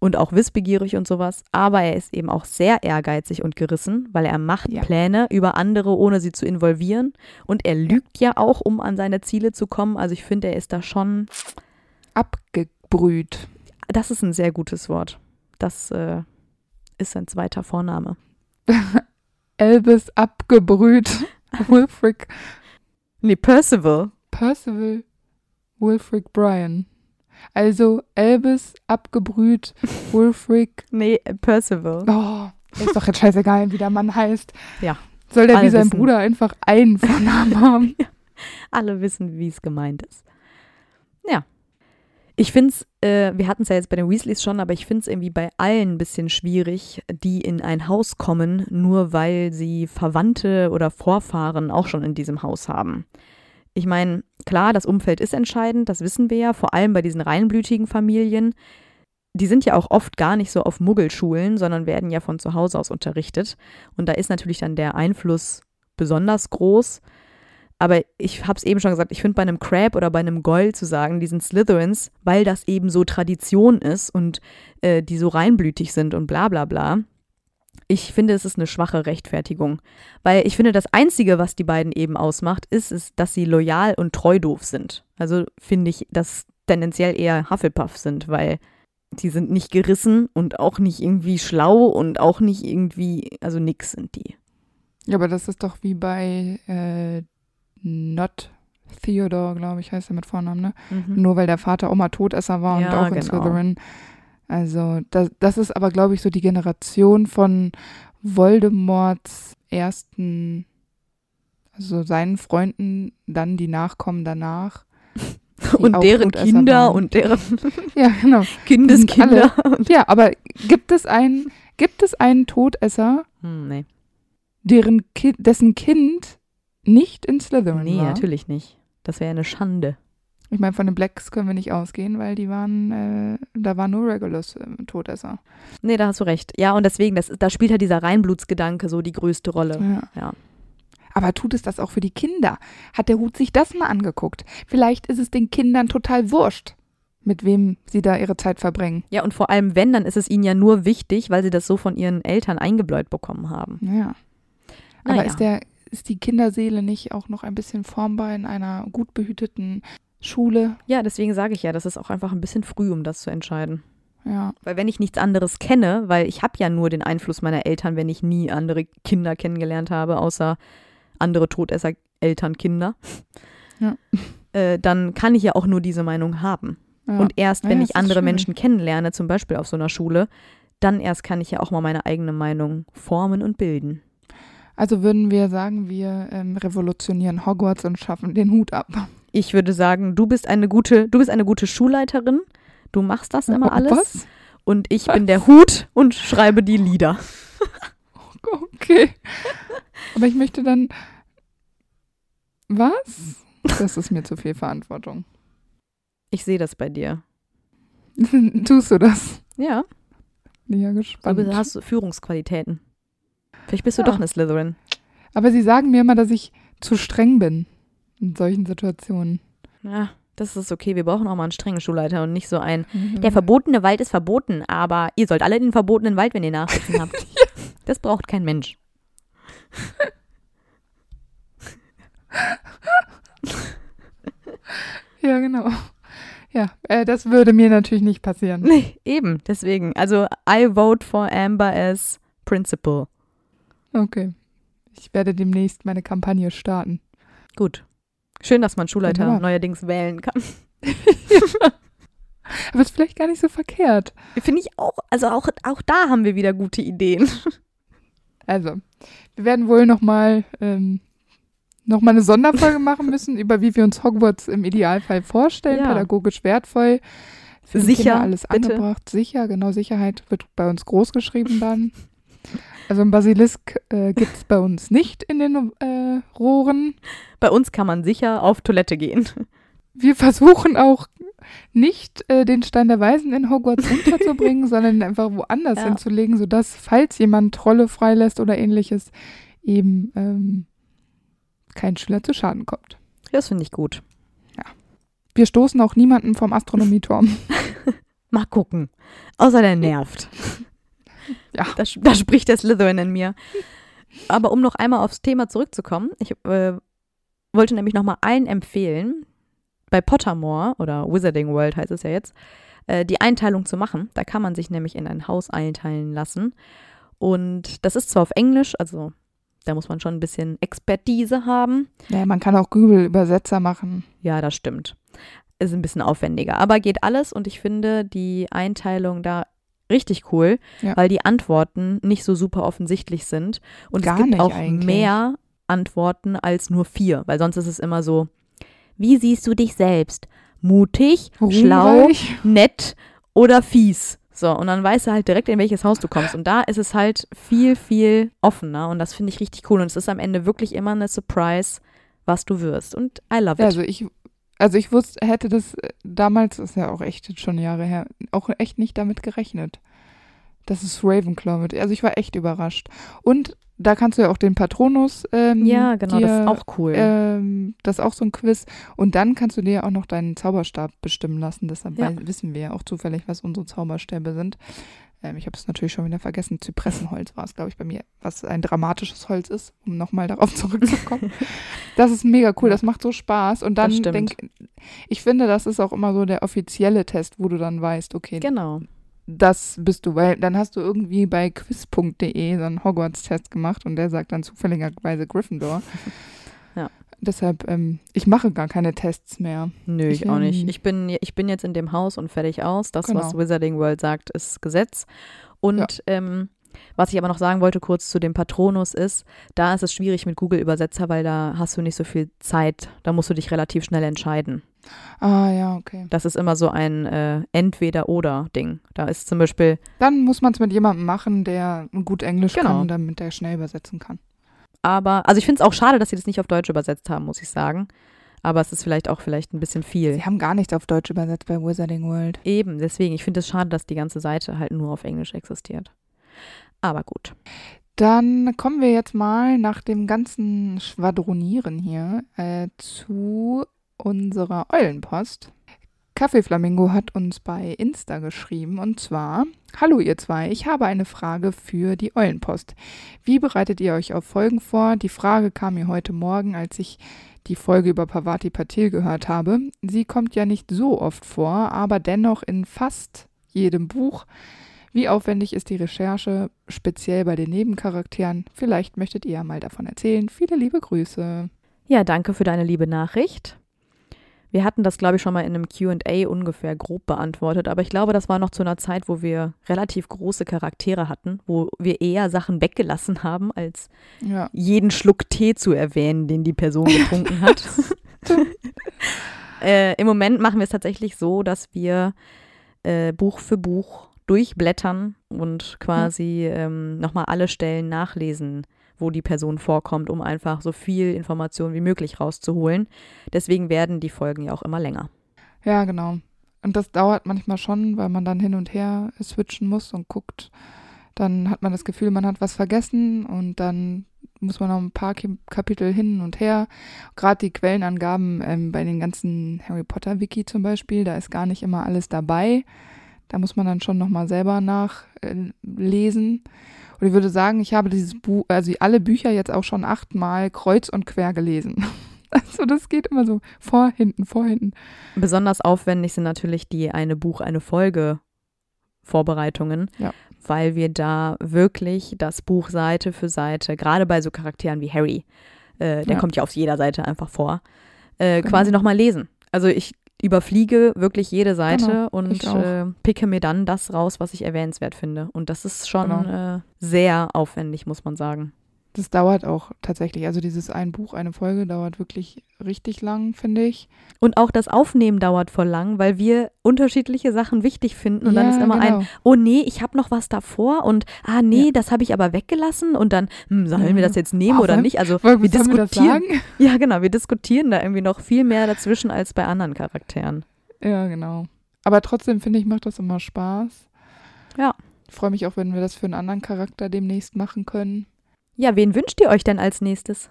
Und auch wissbegierig und sowas. Aber er ist eben auch sehr ehrgeizig und gerissen, weil er macht Ja. Pläne über andere, ohne sie zu involvieren. Und er lügt ja auch, um an seine Ziele zu kommen. Also ich finde, er ist da schon, abgebrüht. das ist ein sehr gutes Wort. Das äh, ist sein zweiter Vorname. Elvis abgebrüht. Wilfric Nee, Percival. Percival Wilfric Bryan. Also Elvis abgebrüht Wilfric. Nee, Percival. Oh, ist doch jetzt scheißegal, wie der Mann heißt. Ja. Soll der wie sein wissen. Bruder einfach einen Vornamen haben? Alle wissen, wie es gemeint ist. Ich finde es, äh, wir hatten es ja jetzt bei den Weasleys schon, aber ich finde es irgendwie bei allen ein bisschen schwierig, die in ein Haus kommen, nur weil sie Verwandte oder Vorfahren auch schon in diesem Haus haben. Ich meine, klar, das Umfeld ist entscheidend, das wissen wir ja, vor allem bei diesen reinblütigen Familien. Die sind ja auch oft gar nicht so auf Muggelschulen, sondern werden ja von zu Hause aus unterrichtet. Und da ist natürlich dann der Einfluss besonders groß. Aber ich habe es eben schon gesagt, ich finde bei einem Crab oder bei einem Goyle zu sagen, die sind Slytherins, weil das eben so Tradition ist und äh, die so reinblütig sind und bla bla bla. Ich finde, es ist eine schwache Rechtfertigung. Weil ich finde, das Einzige, was die beiden eben ausmacht, ist, ist dass sie loyal und treu doof sind. Also finde ich, dass tendenziell eher Hufflepuff sind, weil die sind nicht gerissen und auch nicht irgendwie schlau und auch nicht irgendwie, also nix sind die. Ja, aber das ist doch wie bei äh, Not Theodore, glaube ich, heißt er mit Vornamen, ne? Nur weil der Vater auch mal Todesser war und Ja, auch in genau. Slytherin. Also, das, das ist aber, glaube ich, so die Generation von Voldemorts ersten, also seinen Freunden, dann die Nachkommen danach. und auch deren Todesser Kinder waren. und deren Ja, genau. Kindeskinder. Ja, aber gibt es einen, gibt es einen Todesser, Hm, nee. deren Ki dessen Kind nicht in Slytherin nee, war? natürlich nicht. Das wäre eine Schande. Ich meine, von den Blacks können wir nicht ausgehen, weil die waren, äh, da war nur Regulus äh, Todesser. Nee, da hast du recht. Ja, und deswegen, das, da spielt halt dieser Reinblutsgedanke so die größte Rolle. Ja. Ja. Aber tut es das auch für die Kinder? Hat der Hut sich das mal angeguckt? Vielleicht ist es den Kindern total wurscht, mit wem sie da ihre Zeit verbringen. Ja, und vor allem, wenn, dann ist es ihnen ja nur wichtig, weil sie das so von ihren Eltern eingebläut bekommen haben. Ja. Aber Naja. ist, der, ist die Kinderseele nicht auch noch ein bisschen formbar in einer gut behüteten Schule? Ja, deswegen sage ich ja, das ist auch einfach ein bisschen früh, um das zu entscheiden. Ja. Weil wenn ich nichts anderes kenne, weil ich habe ja nur den Einfluss meiner Eltern, wenn ich nie andere Kinder kennengelernt habe, außer andere Todesser Eltern, Kinder, Ja. äh, dann kann ich ja auch nur diese Meinung haben. ja. Und erst, wenn ja, ich andere schwierig. Menschen kennenlerne, zum Beispiel auf so einer Schule, dann erst kann ich ja auch mal meine eigene Meinung formen und bilden. Also würden wir sagen, wir ähm, revolutionieren Hogwarts und schaffen den Hut ab. Ich würde sagen, du bist eine gute, du bist eine gute Schulleiterin. Du machst das immer Oh, alles. Was? Und ich bin der Hut und schreibe die Lieder. Okay. Aber ich möchte dann. Was? Das ist mir zu viel Verantwortung. Ich sehe das bei dir. Tust du das? Ja, ja du gespannt. bist- hast du Führungsqualitäten. Vielleicht bist du Ja. doch eine Slytherin. Aber sie sagen mir immer, dass ich zu streng bin in solchen Situationen. Ja, das ist okay. Wir brauchen auch mal einen strengen Schulleiter und nicht so ein. Mhm. Der verbotene Wald ist verboten, aber ihr sollt alle in den verbotenen Wald, wenn ihr Nachsitzen habt. Das braucht kein Mensch. Ja, genau. Ja, äh, das würde mir natürlich nicht passieren. Nee, eben, deswegen. Also, I vote for Amber as Principal. Okay. Ich werde demnächst meine Kampagne starten. Gut. Schön, dass man Schulleiter Wunderbar. neuerdings wählen kann. Aber ist vielleicht gar nicht so verkehrt. Finde ich auch. Also, auch, auch da haben wir wieder gute Ideen. Also, wir werden wohl nochmal ähm, noch mal eine Sonderfolge machen müssen, über wie wir uns Hogwarts im Idealfall vorstellen, Ja. pädagogisch wertvoll. Für Sicher, Kinder alles bitte. angebracht. Sicher, genau, Sicherheit wird bei uns groß geschrieben dann. Also ein Basilisk äh, gibt es bei uns nicht in den äh, Rohren. Bei uns kann man sicher auf Toilette gehen. Wir versuchen auch nicht äh, den Stein der Weisen in Hogwarts unterzubringen, sondern ihn einfach woanders Ja. hinzulegen, sodass, falls jemand Trolle freilässt oder ähnliches, eben ähm, kein Schüler zu Schaden kommt. Das finde ich gut. Wir stoßen auch niemanden vom Astronomieturm. Mal gucken. Außer der nervt. Ja. Da, da spricht der Slytherin in mir. Aber um noch einmal aufs Thema zurückzukommen, ich äh, wollte nämlich noch mal allen empfehlen, bei Pottermore oder Wizarding World heißt es ja jetzt, äh, die Einteilung zu machen. Da kann man sich nämlich in ein Haus einteilen lassen. Und das ist zwar auf Englisch, also da muss man schon ein bisschen Expertise haben. Ja, man kann auch Google-Übersetzer machen. Ja, das stimmt. Ist ein bisschen aufwendiger, aber geht alles und ich finde die Einteilung da richtig cool, Ja. weil die Antworten nicht so super offensichtlich sind und Gar es gibt auch eigentlich. mehr Antworten als nur vier, weil sonst ist es immer so, wie siehst du dich selbst? Mutig, schlau, Ruhmreich. nett oder fies? So, und dann weißt du halt direkt, in welches Haus du kommst. Und da ist es halt viel, viel offener und das finde ich richtig cool. Und es ist am Ende wirklich immer eine Surprise, was du wirst. Und I love it. Also ich, also ich wusste, hätte das damals, das ist ja auch echt schon Jahre her, auch echt nicht damit gerechnet. dass es Ravenclaw wird. Also ich war echt überrascht. Und da kannst du ja auch den Patronus ähm, Ja, genau, dir, das ist auch cool. Ähm, das ist auch so ein Quiz. Und dann kannst du dir ja auch noch deinen Zauberstab bestimmen lassen. Deshalb Ja. wissen wir ja auch zufällig, was unsere Zauberstäbe sind. Ähm, ich habe es natürlich schon wieder vergessen. Zypressenholz war es, glaube ich, bei mir, was ein dramatisches Holz ist, um nochmal darauf zurückzukommen. das ist mega cool, Ja. das macht so Spaß. Und dann Das stimmt. denk, ich finde, das ist auch immer so der offizielle Test, wo du dann weißt, okay, genau. das bist du, weil dann hast du irgendwie bei quiz.de so einen Hogwarts-Test gemacht und der sagt dann zufälligerweise Gryffindor. Ja. Deshalb, ähm, ich mache gar keine Tests mehr. Nö, ich, Ich, auch nicht. Ich bin, ich bin jetzt in dem Haus und fertig aus. Das, was Genau. Wizarding World sagt, ist Gesetz. Und ähm, Was ich aber noch sagen wollte, kurz zu dem Patronus ist, da ist es schwierig mit Google-Übersetzer, weil da hast du nicht so viel Zeit. Da musst du dich relativ schnell entscheiden. Ah, ja, okay. Das ist immer so ein äh, Entweder-Oder-Ding. Da ist zum Beispiel, Dann muss man es mit jemandem machen, der gut Englisch Genau. kann, damit er schnell übersetzen kann. Aber, also ich finde es auch schade, dass sie das nicht auf Deutsch übersetzt haben, muss ich sagen. Aber es ist vielleicht auch vielleicht ein bisschen viel. Sie haben gar nichts auf Deutsch übersetzt bei Wizarding World. Eben, deswegen, ich finde es schade, dass die ganze Seite halt nur auf Englisch existiert. Aber gut. Dann kommen wir jetzt mal nach dem ganzen Schwadronieren hier äh, zu unserer Eulenpost. Kaffeeflamingo hat uns bei Insta geschrieben und zwar: Hallo ihr zwei, ich habe eine Frage für die Eulenpost. Wie bereitet ihr euch auf Folgen vor? Die Frage kam mir heute Morgen, als ich die Folge über Pavati Patil gehört habe. Sie kommt ja nicht so oft vor, aber dennoch in fast jedem Buch. Wie aufwendig ist die Recherche, speziell bei den Nebencharakteren? Vielleicht möchtet ihr ja mal davon erzählen. Viele liebe Grüße. Ja, danke für deine liebe Nachricht. Wir hatten das, glaube ich, schon mal in einem QA ungefähr grob beantwortet, aber ich glaube, das war noch zu einer Zeit, wo wir relativ große Charaktere hatten, wo wir eher Sachen weggelassen haben, als Ja, jeden Schluck Tee zu erwähnen, den die Person getrunken hat. äh, Im Moment machen wir es tatsächlich so, dass wir äh, Buch für Buch durchblättern und quasi ähm, nochmal alle Stellen nachlesen, wo die Person vorkommt, um einfach so viel Information wie möglich rauszuholen. Deswegen werden die Folgen ja auch immer länger. ja, genau. Und das dauert manchmal schon, weil man dann hin und her switchen muss und guckt. Dann hat man das Gefühl, man hat was vergessen und dann muss man noch ein paar Kapitel hin und her. Gerade die Quellenangaben ähm, bei den ganzen Harry Potter Wiki zum Beispiel, da ist gar nicht immer alles dabei. Da muss man dann schon nochmal selber nachlesen. Äh, und ich würde sagen, ich habe dieses Buch, also alle Bücher jetzt auch schon achtmal kreuz und quer gelesen. Also das geht immer so vor, hinten, vor, hinten. Besonders aufwendig sind natürlich die eine Buch, eine Folge Vorbereitungen, Ja. weil wir da wirklich das Buch Seite für Seite, gerade bei so Charakteren wie Harry, äh, der Ja. kommt ja auf jeder Seite einfach vor, äh, Genau. quasi nochmal lesen. Also ich überfliege wirklich jede Seite Genau, und äh, picke mir dann das raus, was ich erwähnenswert finde. Und das ist schon Genau. äh, sehr aufwendig, muss man sagen. Das dauert auch tatsächlich. Also dieses ein Buch, eine Folge dauert wirklich richtig lang, finde ich. Und auch das Aufnehmen dauert voll lang, weil wir unterschiedliche Sachen wichtig finden. Und dann Ja, ist immer ein, genau. oh nee, ich habe noch was davor und ah nee, Ja. das habe ich aber weggelassen und dann, hm, sollen wir Ja. das jetzt nehmen Oh, oder nicht? Also Wollen wir wir wir diskutieren. sagen? Ja, genau, wir diskutieren da irgendwie noch viel mehr dazwischen als bei anderen Charakteren. Ja, genau. Aber trotzdem finde ich, macht das immer Spaß. Ja. Ich freue mich auch, wenn wir das für einen anderen Charakter demnächst machen können. Ja, wen wünscht ihr euch denn als nächstes?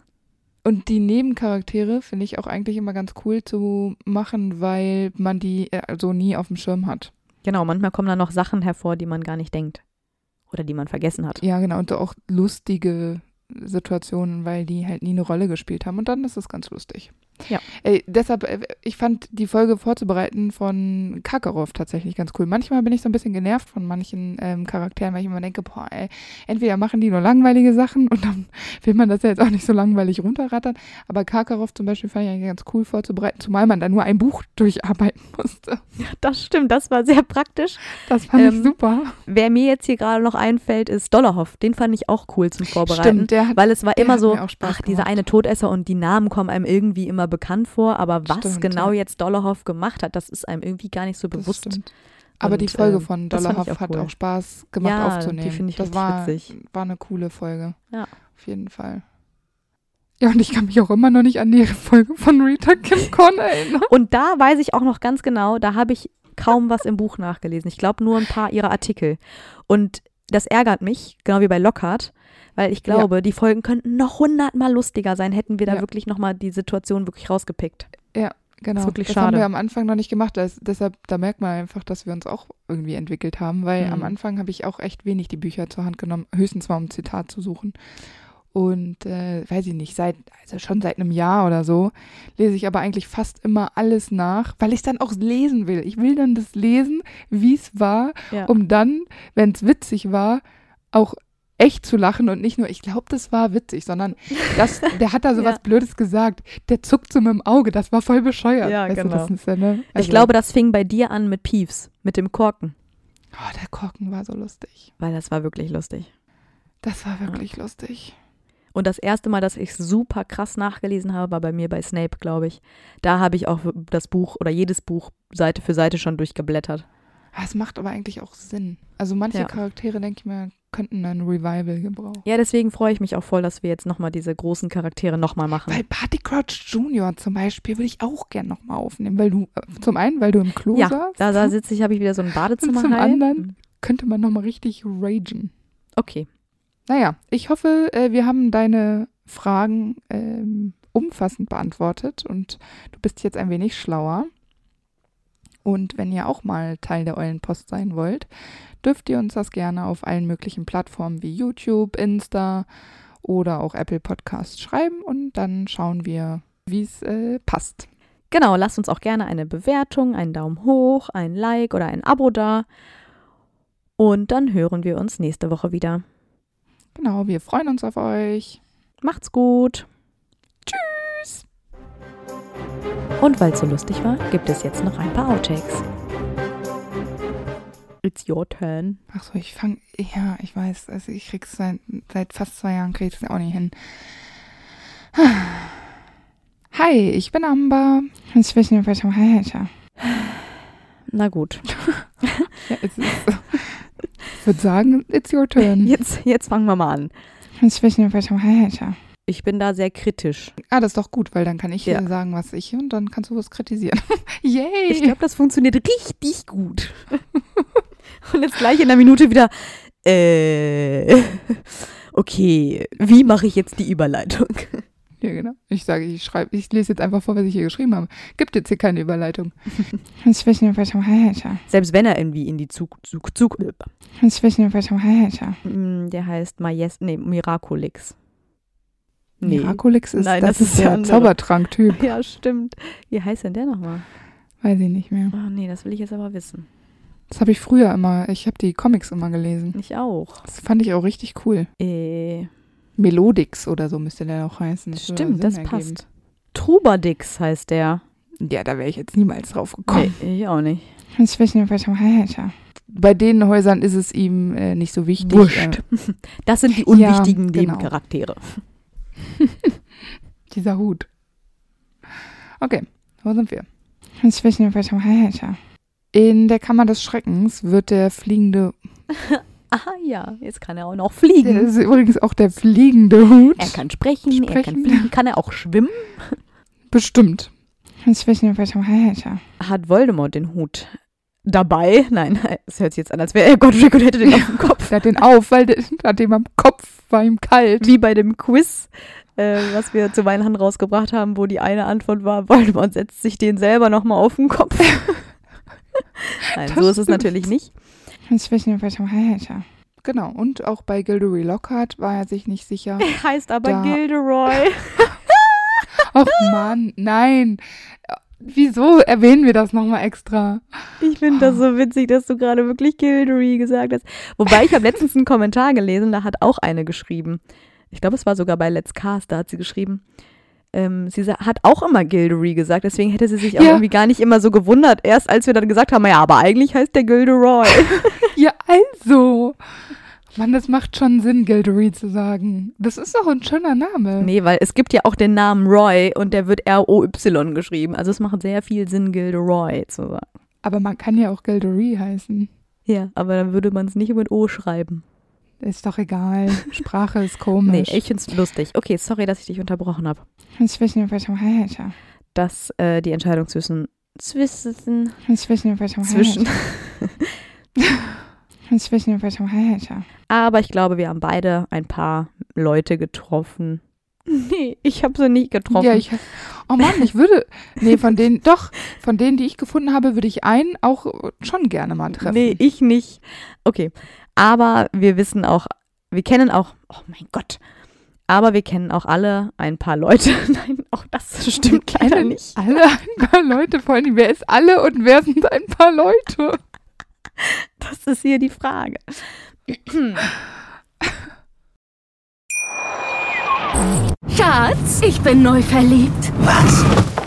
Und die Nebencharaktere finde ich auch eigentlich immer ganz cool zu machen, weil man die äh, so nie auf dem Schirm hat. Genau, manchmal kommen da noch Sachen hervor, die man gar nicht denkt oder die man vergessen hat. Ja, genau. Und auch lustige Situationen, weil die halt nie eine Rolle gespielt haben. Und dann ist es ganz lustig. Ja. Ey, deshalb, äh, ich fand die Folge vorzubereiten von Kakarov tatsächlich ganz cool. Manchmal bin ich so ein bisschen genervt von manchen ähm, Charakteren, weil ich immer denke, boah, ey, entweder machen die nur langweilige Sachen und dann will man das ja jetzt auch nicht so langweilig runterrattern. Aber Kakarov zum Beispiel fand ich eigentlich ganz cool vorzubereiten, zumal man da nur ein Buch durcharbeiten musste. Das stimmt, das war sehr praktisch. Das fand Ähm, ich super. Wer mir jetzt hier gerade noch einfällt, ist Dollarhoff. Den fand ich auch cool zum Vorbereiten. Stimmt, der hat Weil es war immer so, ach, dieser eine Todesser und die Namen kommen einem irgendwie immer bekannt vor, aber was Stimmt, genau ja. jetzt Dollarhoff gemacht hat, das ist einem irgendwie gar nicht so bewusst. Aber die Und, Folge ähm, von Dollarhoff auch hat cool. auch Spaß gemacht Ja, die aufzunehmen. finde ich das war, witzig. war eine coole Folge. Ja. Auf jeden Fall. Ja, und ich kann mich auch immer noch nicht an die Folge von Rita Kim Con erinnern. Und da weiß ich auch noch ganz genau, da habe ich kaum was im Buch nachgelesen. Ich glaube nur ein paar ihrer Artikel. Und das ärgert mich, genau wie bei Lockhart, weil ich glaube, die Folgen könnten noch hundertmal lustiger sein, hätten wir da Ja. wirklich nochmal die Situation wirklich rausgepickt. Genau. Ist wirklich das schade. haben wir am Anfang noch nicht gemacht. Das, deshalb, da merkt man einfach, dass wir uns auch irgendwie entwickelt haben, weil Mhm. am Anfang habe ich auch echt wenig die Bücher zur Hand genommen, höchstens mal um ein Zitat zu suchen. Und äh, weiß ich nicht, seit, also schon seit einem Jahr oder so, lese ich aber eigentlich fast immer alles nach, weil ich dann auch lesen will. Ich will dann das lesen, wie es war, Ja. um dann, wenn es witzig war, auch echt zu lachen und nicht nur, ich glaube, das war witzig, sondern das, der hat da so Ja. was Blödes gesagt. Der zuckt so mit dem Auge, das war voll bescheuert. Ja, weißt genau. ja, ne? ich Also, glaube, das fing bei dir an mit Peeves, mit dem Korken, Oh, der Korken war so lustig. weil das war wirklich lustig. Das war wirklich lustig. Und das erste Mal, dass ich super krass nachgelesen habe, war bei mir bei Snape, glaube ich. Da habe ich auch das Buch oder jedes Buch Seite für Seite schon durchgeblättert. Ah, Es macht aber eigentlich auch Sinn. Also manche Ja. Charaktere, denke ich mir, könnten ein Revival gebrauchen. Ja, deswegen freue ich mich auch voll, dass wir jetzt nochmal diese großen Charaktere nochmal machen. Weil Barty Crouch Jr. zum Beispiel würde ich auch gern nochmal aufnehmen, weil du, äh, zum einen, weil du im Klo ja, saßt, da, da sitze ich, habe ich wieder so ein Badezimmer. zum halt. anderen? könnte man nochmal richtig ragen. Okay. Naja, ich hoffe, äh, wir haben deine Fragen ähm, umfassend beantwortet und du bist jetzt ein wenig schlauer. Und wenn ihr auch mal Teil der Eulenpost sein wollt, dürft ihr uns das gerne auf allen möglichen Plattformen wie YouTube, Insta oder auch Apple Podcasts schreiben und dann schauen wir, wie es äh, passt. Genau, lasst uns auch gerne eine Bewertung, einen Daumen hoch, ein Like oder ein Abo da. Und dann hören wir uns nächste Woche wieder. Genau, wir freuen uns auf euch. Macht's gut. Tschüss. Und weil es so lustig war, gibt es jetzt noch ein paar Outtakes. It's your turn. Ach so, ich fange, ja, ich weiß, also ich krieg's seit, seit fast zwei Jahren krieg ich das auch nicht hin. Hi, ich bin Amber. Ich will nicht weiter weiter. Na gut. Ja, es ist. Ich würde sagen, it's your turn. Jetzt, jetzt fangen wir mal an. Ich will nicht weiter weiter. Ich bin da sehr kritisch. Ah, das ist doch gut, weil dann kann ich Ja. sagen, was ich und dann kannst du was kritisieren. Yay! Ich glaube, das funktioniert richtig gut. Und jetzt gleich in der Minute wieder. Äh, okay, wie mache ich jetzt die Überleitung? ja, genau. Ich sage, ich schreibe, ich lese jetzt einfach vor, was ich hier geschrieben habe. Gibt jetzt hier keine Überleitung. Selbst wenn er irgendwie in die Zug, Zug, Zug. Mm, der heißt Majes, nee, Miraculix. Nee. Miraculix ist, Nein, das, das ist ist der der. Zaubertrank-Typ. Ja, stimmt. Wie heißt denn der nochmal? Weiß ich nicht mehr. Oh nee, das will ich jetzt aber wissen. Das habe ich früher immer, ich habe die Comics immer gelesen. Ich auch. Das fand ich auch richtig cool. Äh, Melodix oder so müsste der auch heißen. Das stimmt, das ergeben. passt. Trubadix heißt der. Ja, da wäre ich jetzt niemals drauf gekommen. Nee, ich auch nicht. Ich weiß nicht, weiter. Bei den Häusern ist es ihm äh, nicht so wichtig. Wurscht. Äh, Das sind die Ja, unwichtigen genau. Nebencharaktere. dieser Hut. Okay, wo sind wir? Ich weiß nicht, weiter. In der Kammer des Schreckens wird der fliegende, Aha, ja, jetzt kann er auch noch der fliegen. ist übrigens auch der fliegende Hut. Er kann sprechen, er kann Sprechen. fliegen. Kann er auch schwimmen? Bestimmt. Ich weiß nicht, weiter weiter. Hat Voldemort den Hut dabei? Nein, es hört sich jetzt an, als wäre er Godric und hätte den auf dem Kopf. Der hat den auf, weil der hat dem am Kopf, war ihm kalt. Wie bei dem Quiz, äh, was wir zu Weihnachten rausgebracht haben, wo die eine Antwort war, Voldemort setzt sich den selber nochmal auf den Kopf. Nein, Das so ist es natürlich nicht. Ich weiß nicht, weiter weiter. Genau, und auch bei Gilderoy Lockhart war er sich nicht sicher. Er heißt aber Da- Gilderoy. Ach Mann, nein. Wieso erwähnen wir das nochmal extra? Ich finde das so witzig, dass du gerade wirklich Gilderoy gesagt hast. Wobei ich habe letztens einen Kommentar gelesen, da hat auch eine geschrieben. Ich glaube, es war sogar bei Let's Cast, da hat sie geschrieben. Ähm, sie hat auch immer Gilderoy gesagt, deswegen hätte sie sich auch Ja. irgendwie gar nicht immer so gewundert. Erst als wir dann gesagt haben, ja, aber eigentlich heißt der Gilderoy. Ja, also. Mann, das macht schon Sinn, Gilderoy zu sagen. Das ist doch ein schöner Name. nee, weil es gibt ja auch den Namen Roy und der wird R-O-Y geschrieben. Also es macht sehr viel Sinn, Gilderoy zu sagen. Aber man kann ja auch Gilderoy heißen. Ja, aber dann würde man es nicht mit O schreiben. Ist doch egal. Sprache ist Nee, komisch. ich finde es lustig. Okay, sorry, dass ich dich unterbrochen habe. Ich weiß nicht, weiter weiter. dass äh, die Entscheidung zwischen zwischen Ich weiß nicht, weiter zwischen Ich weiß nicht, weiter weiter. aber ich glaube wir haben beide ein paar Leute getroffen nee ich habe sie nicht getroffen Ja, ich. Oh Mann, ich würde. Nee, von denen. Doch, von denen, die ich gefunden habe, würde ich einen auch schon gerne mal treffen. nee ich nicht okay aber wir wissen auch wir kennen auch oh mein Gott aber wir kennen auch alle ein paar Leute nein auch das stimmt Wir leider nicht Alle ein paar Leute, vor allem, wer ist alle und wer sind ein paar Leute? das ist hier die Frage Schatz, ich bin neu verliebt. Was?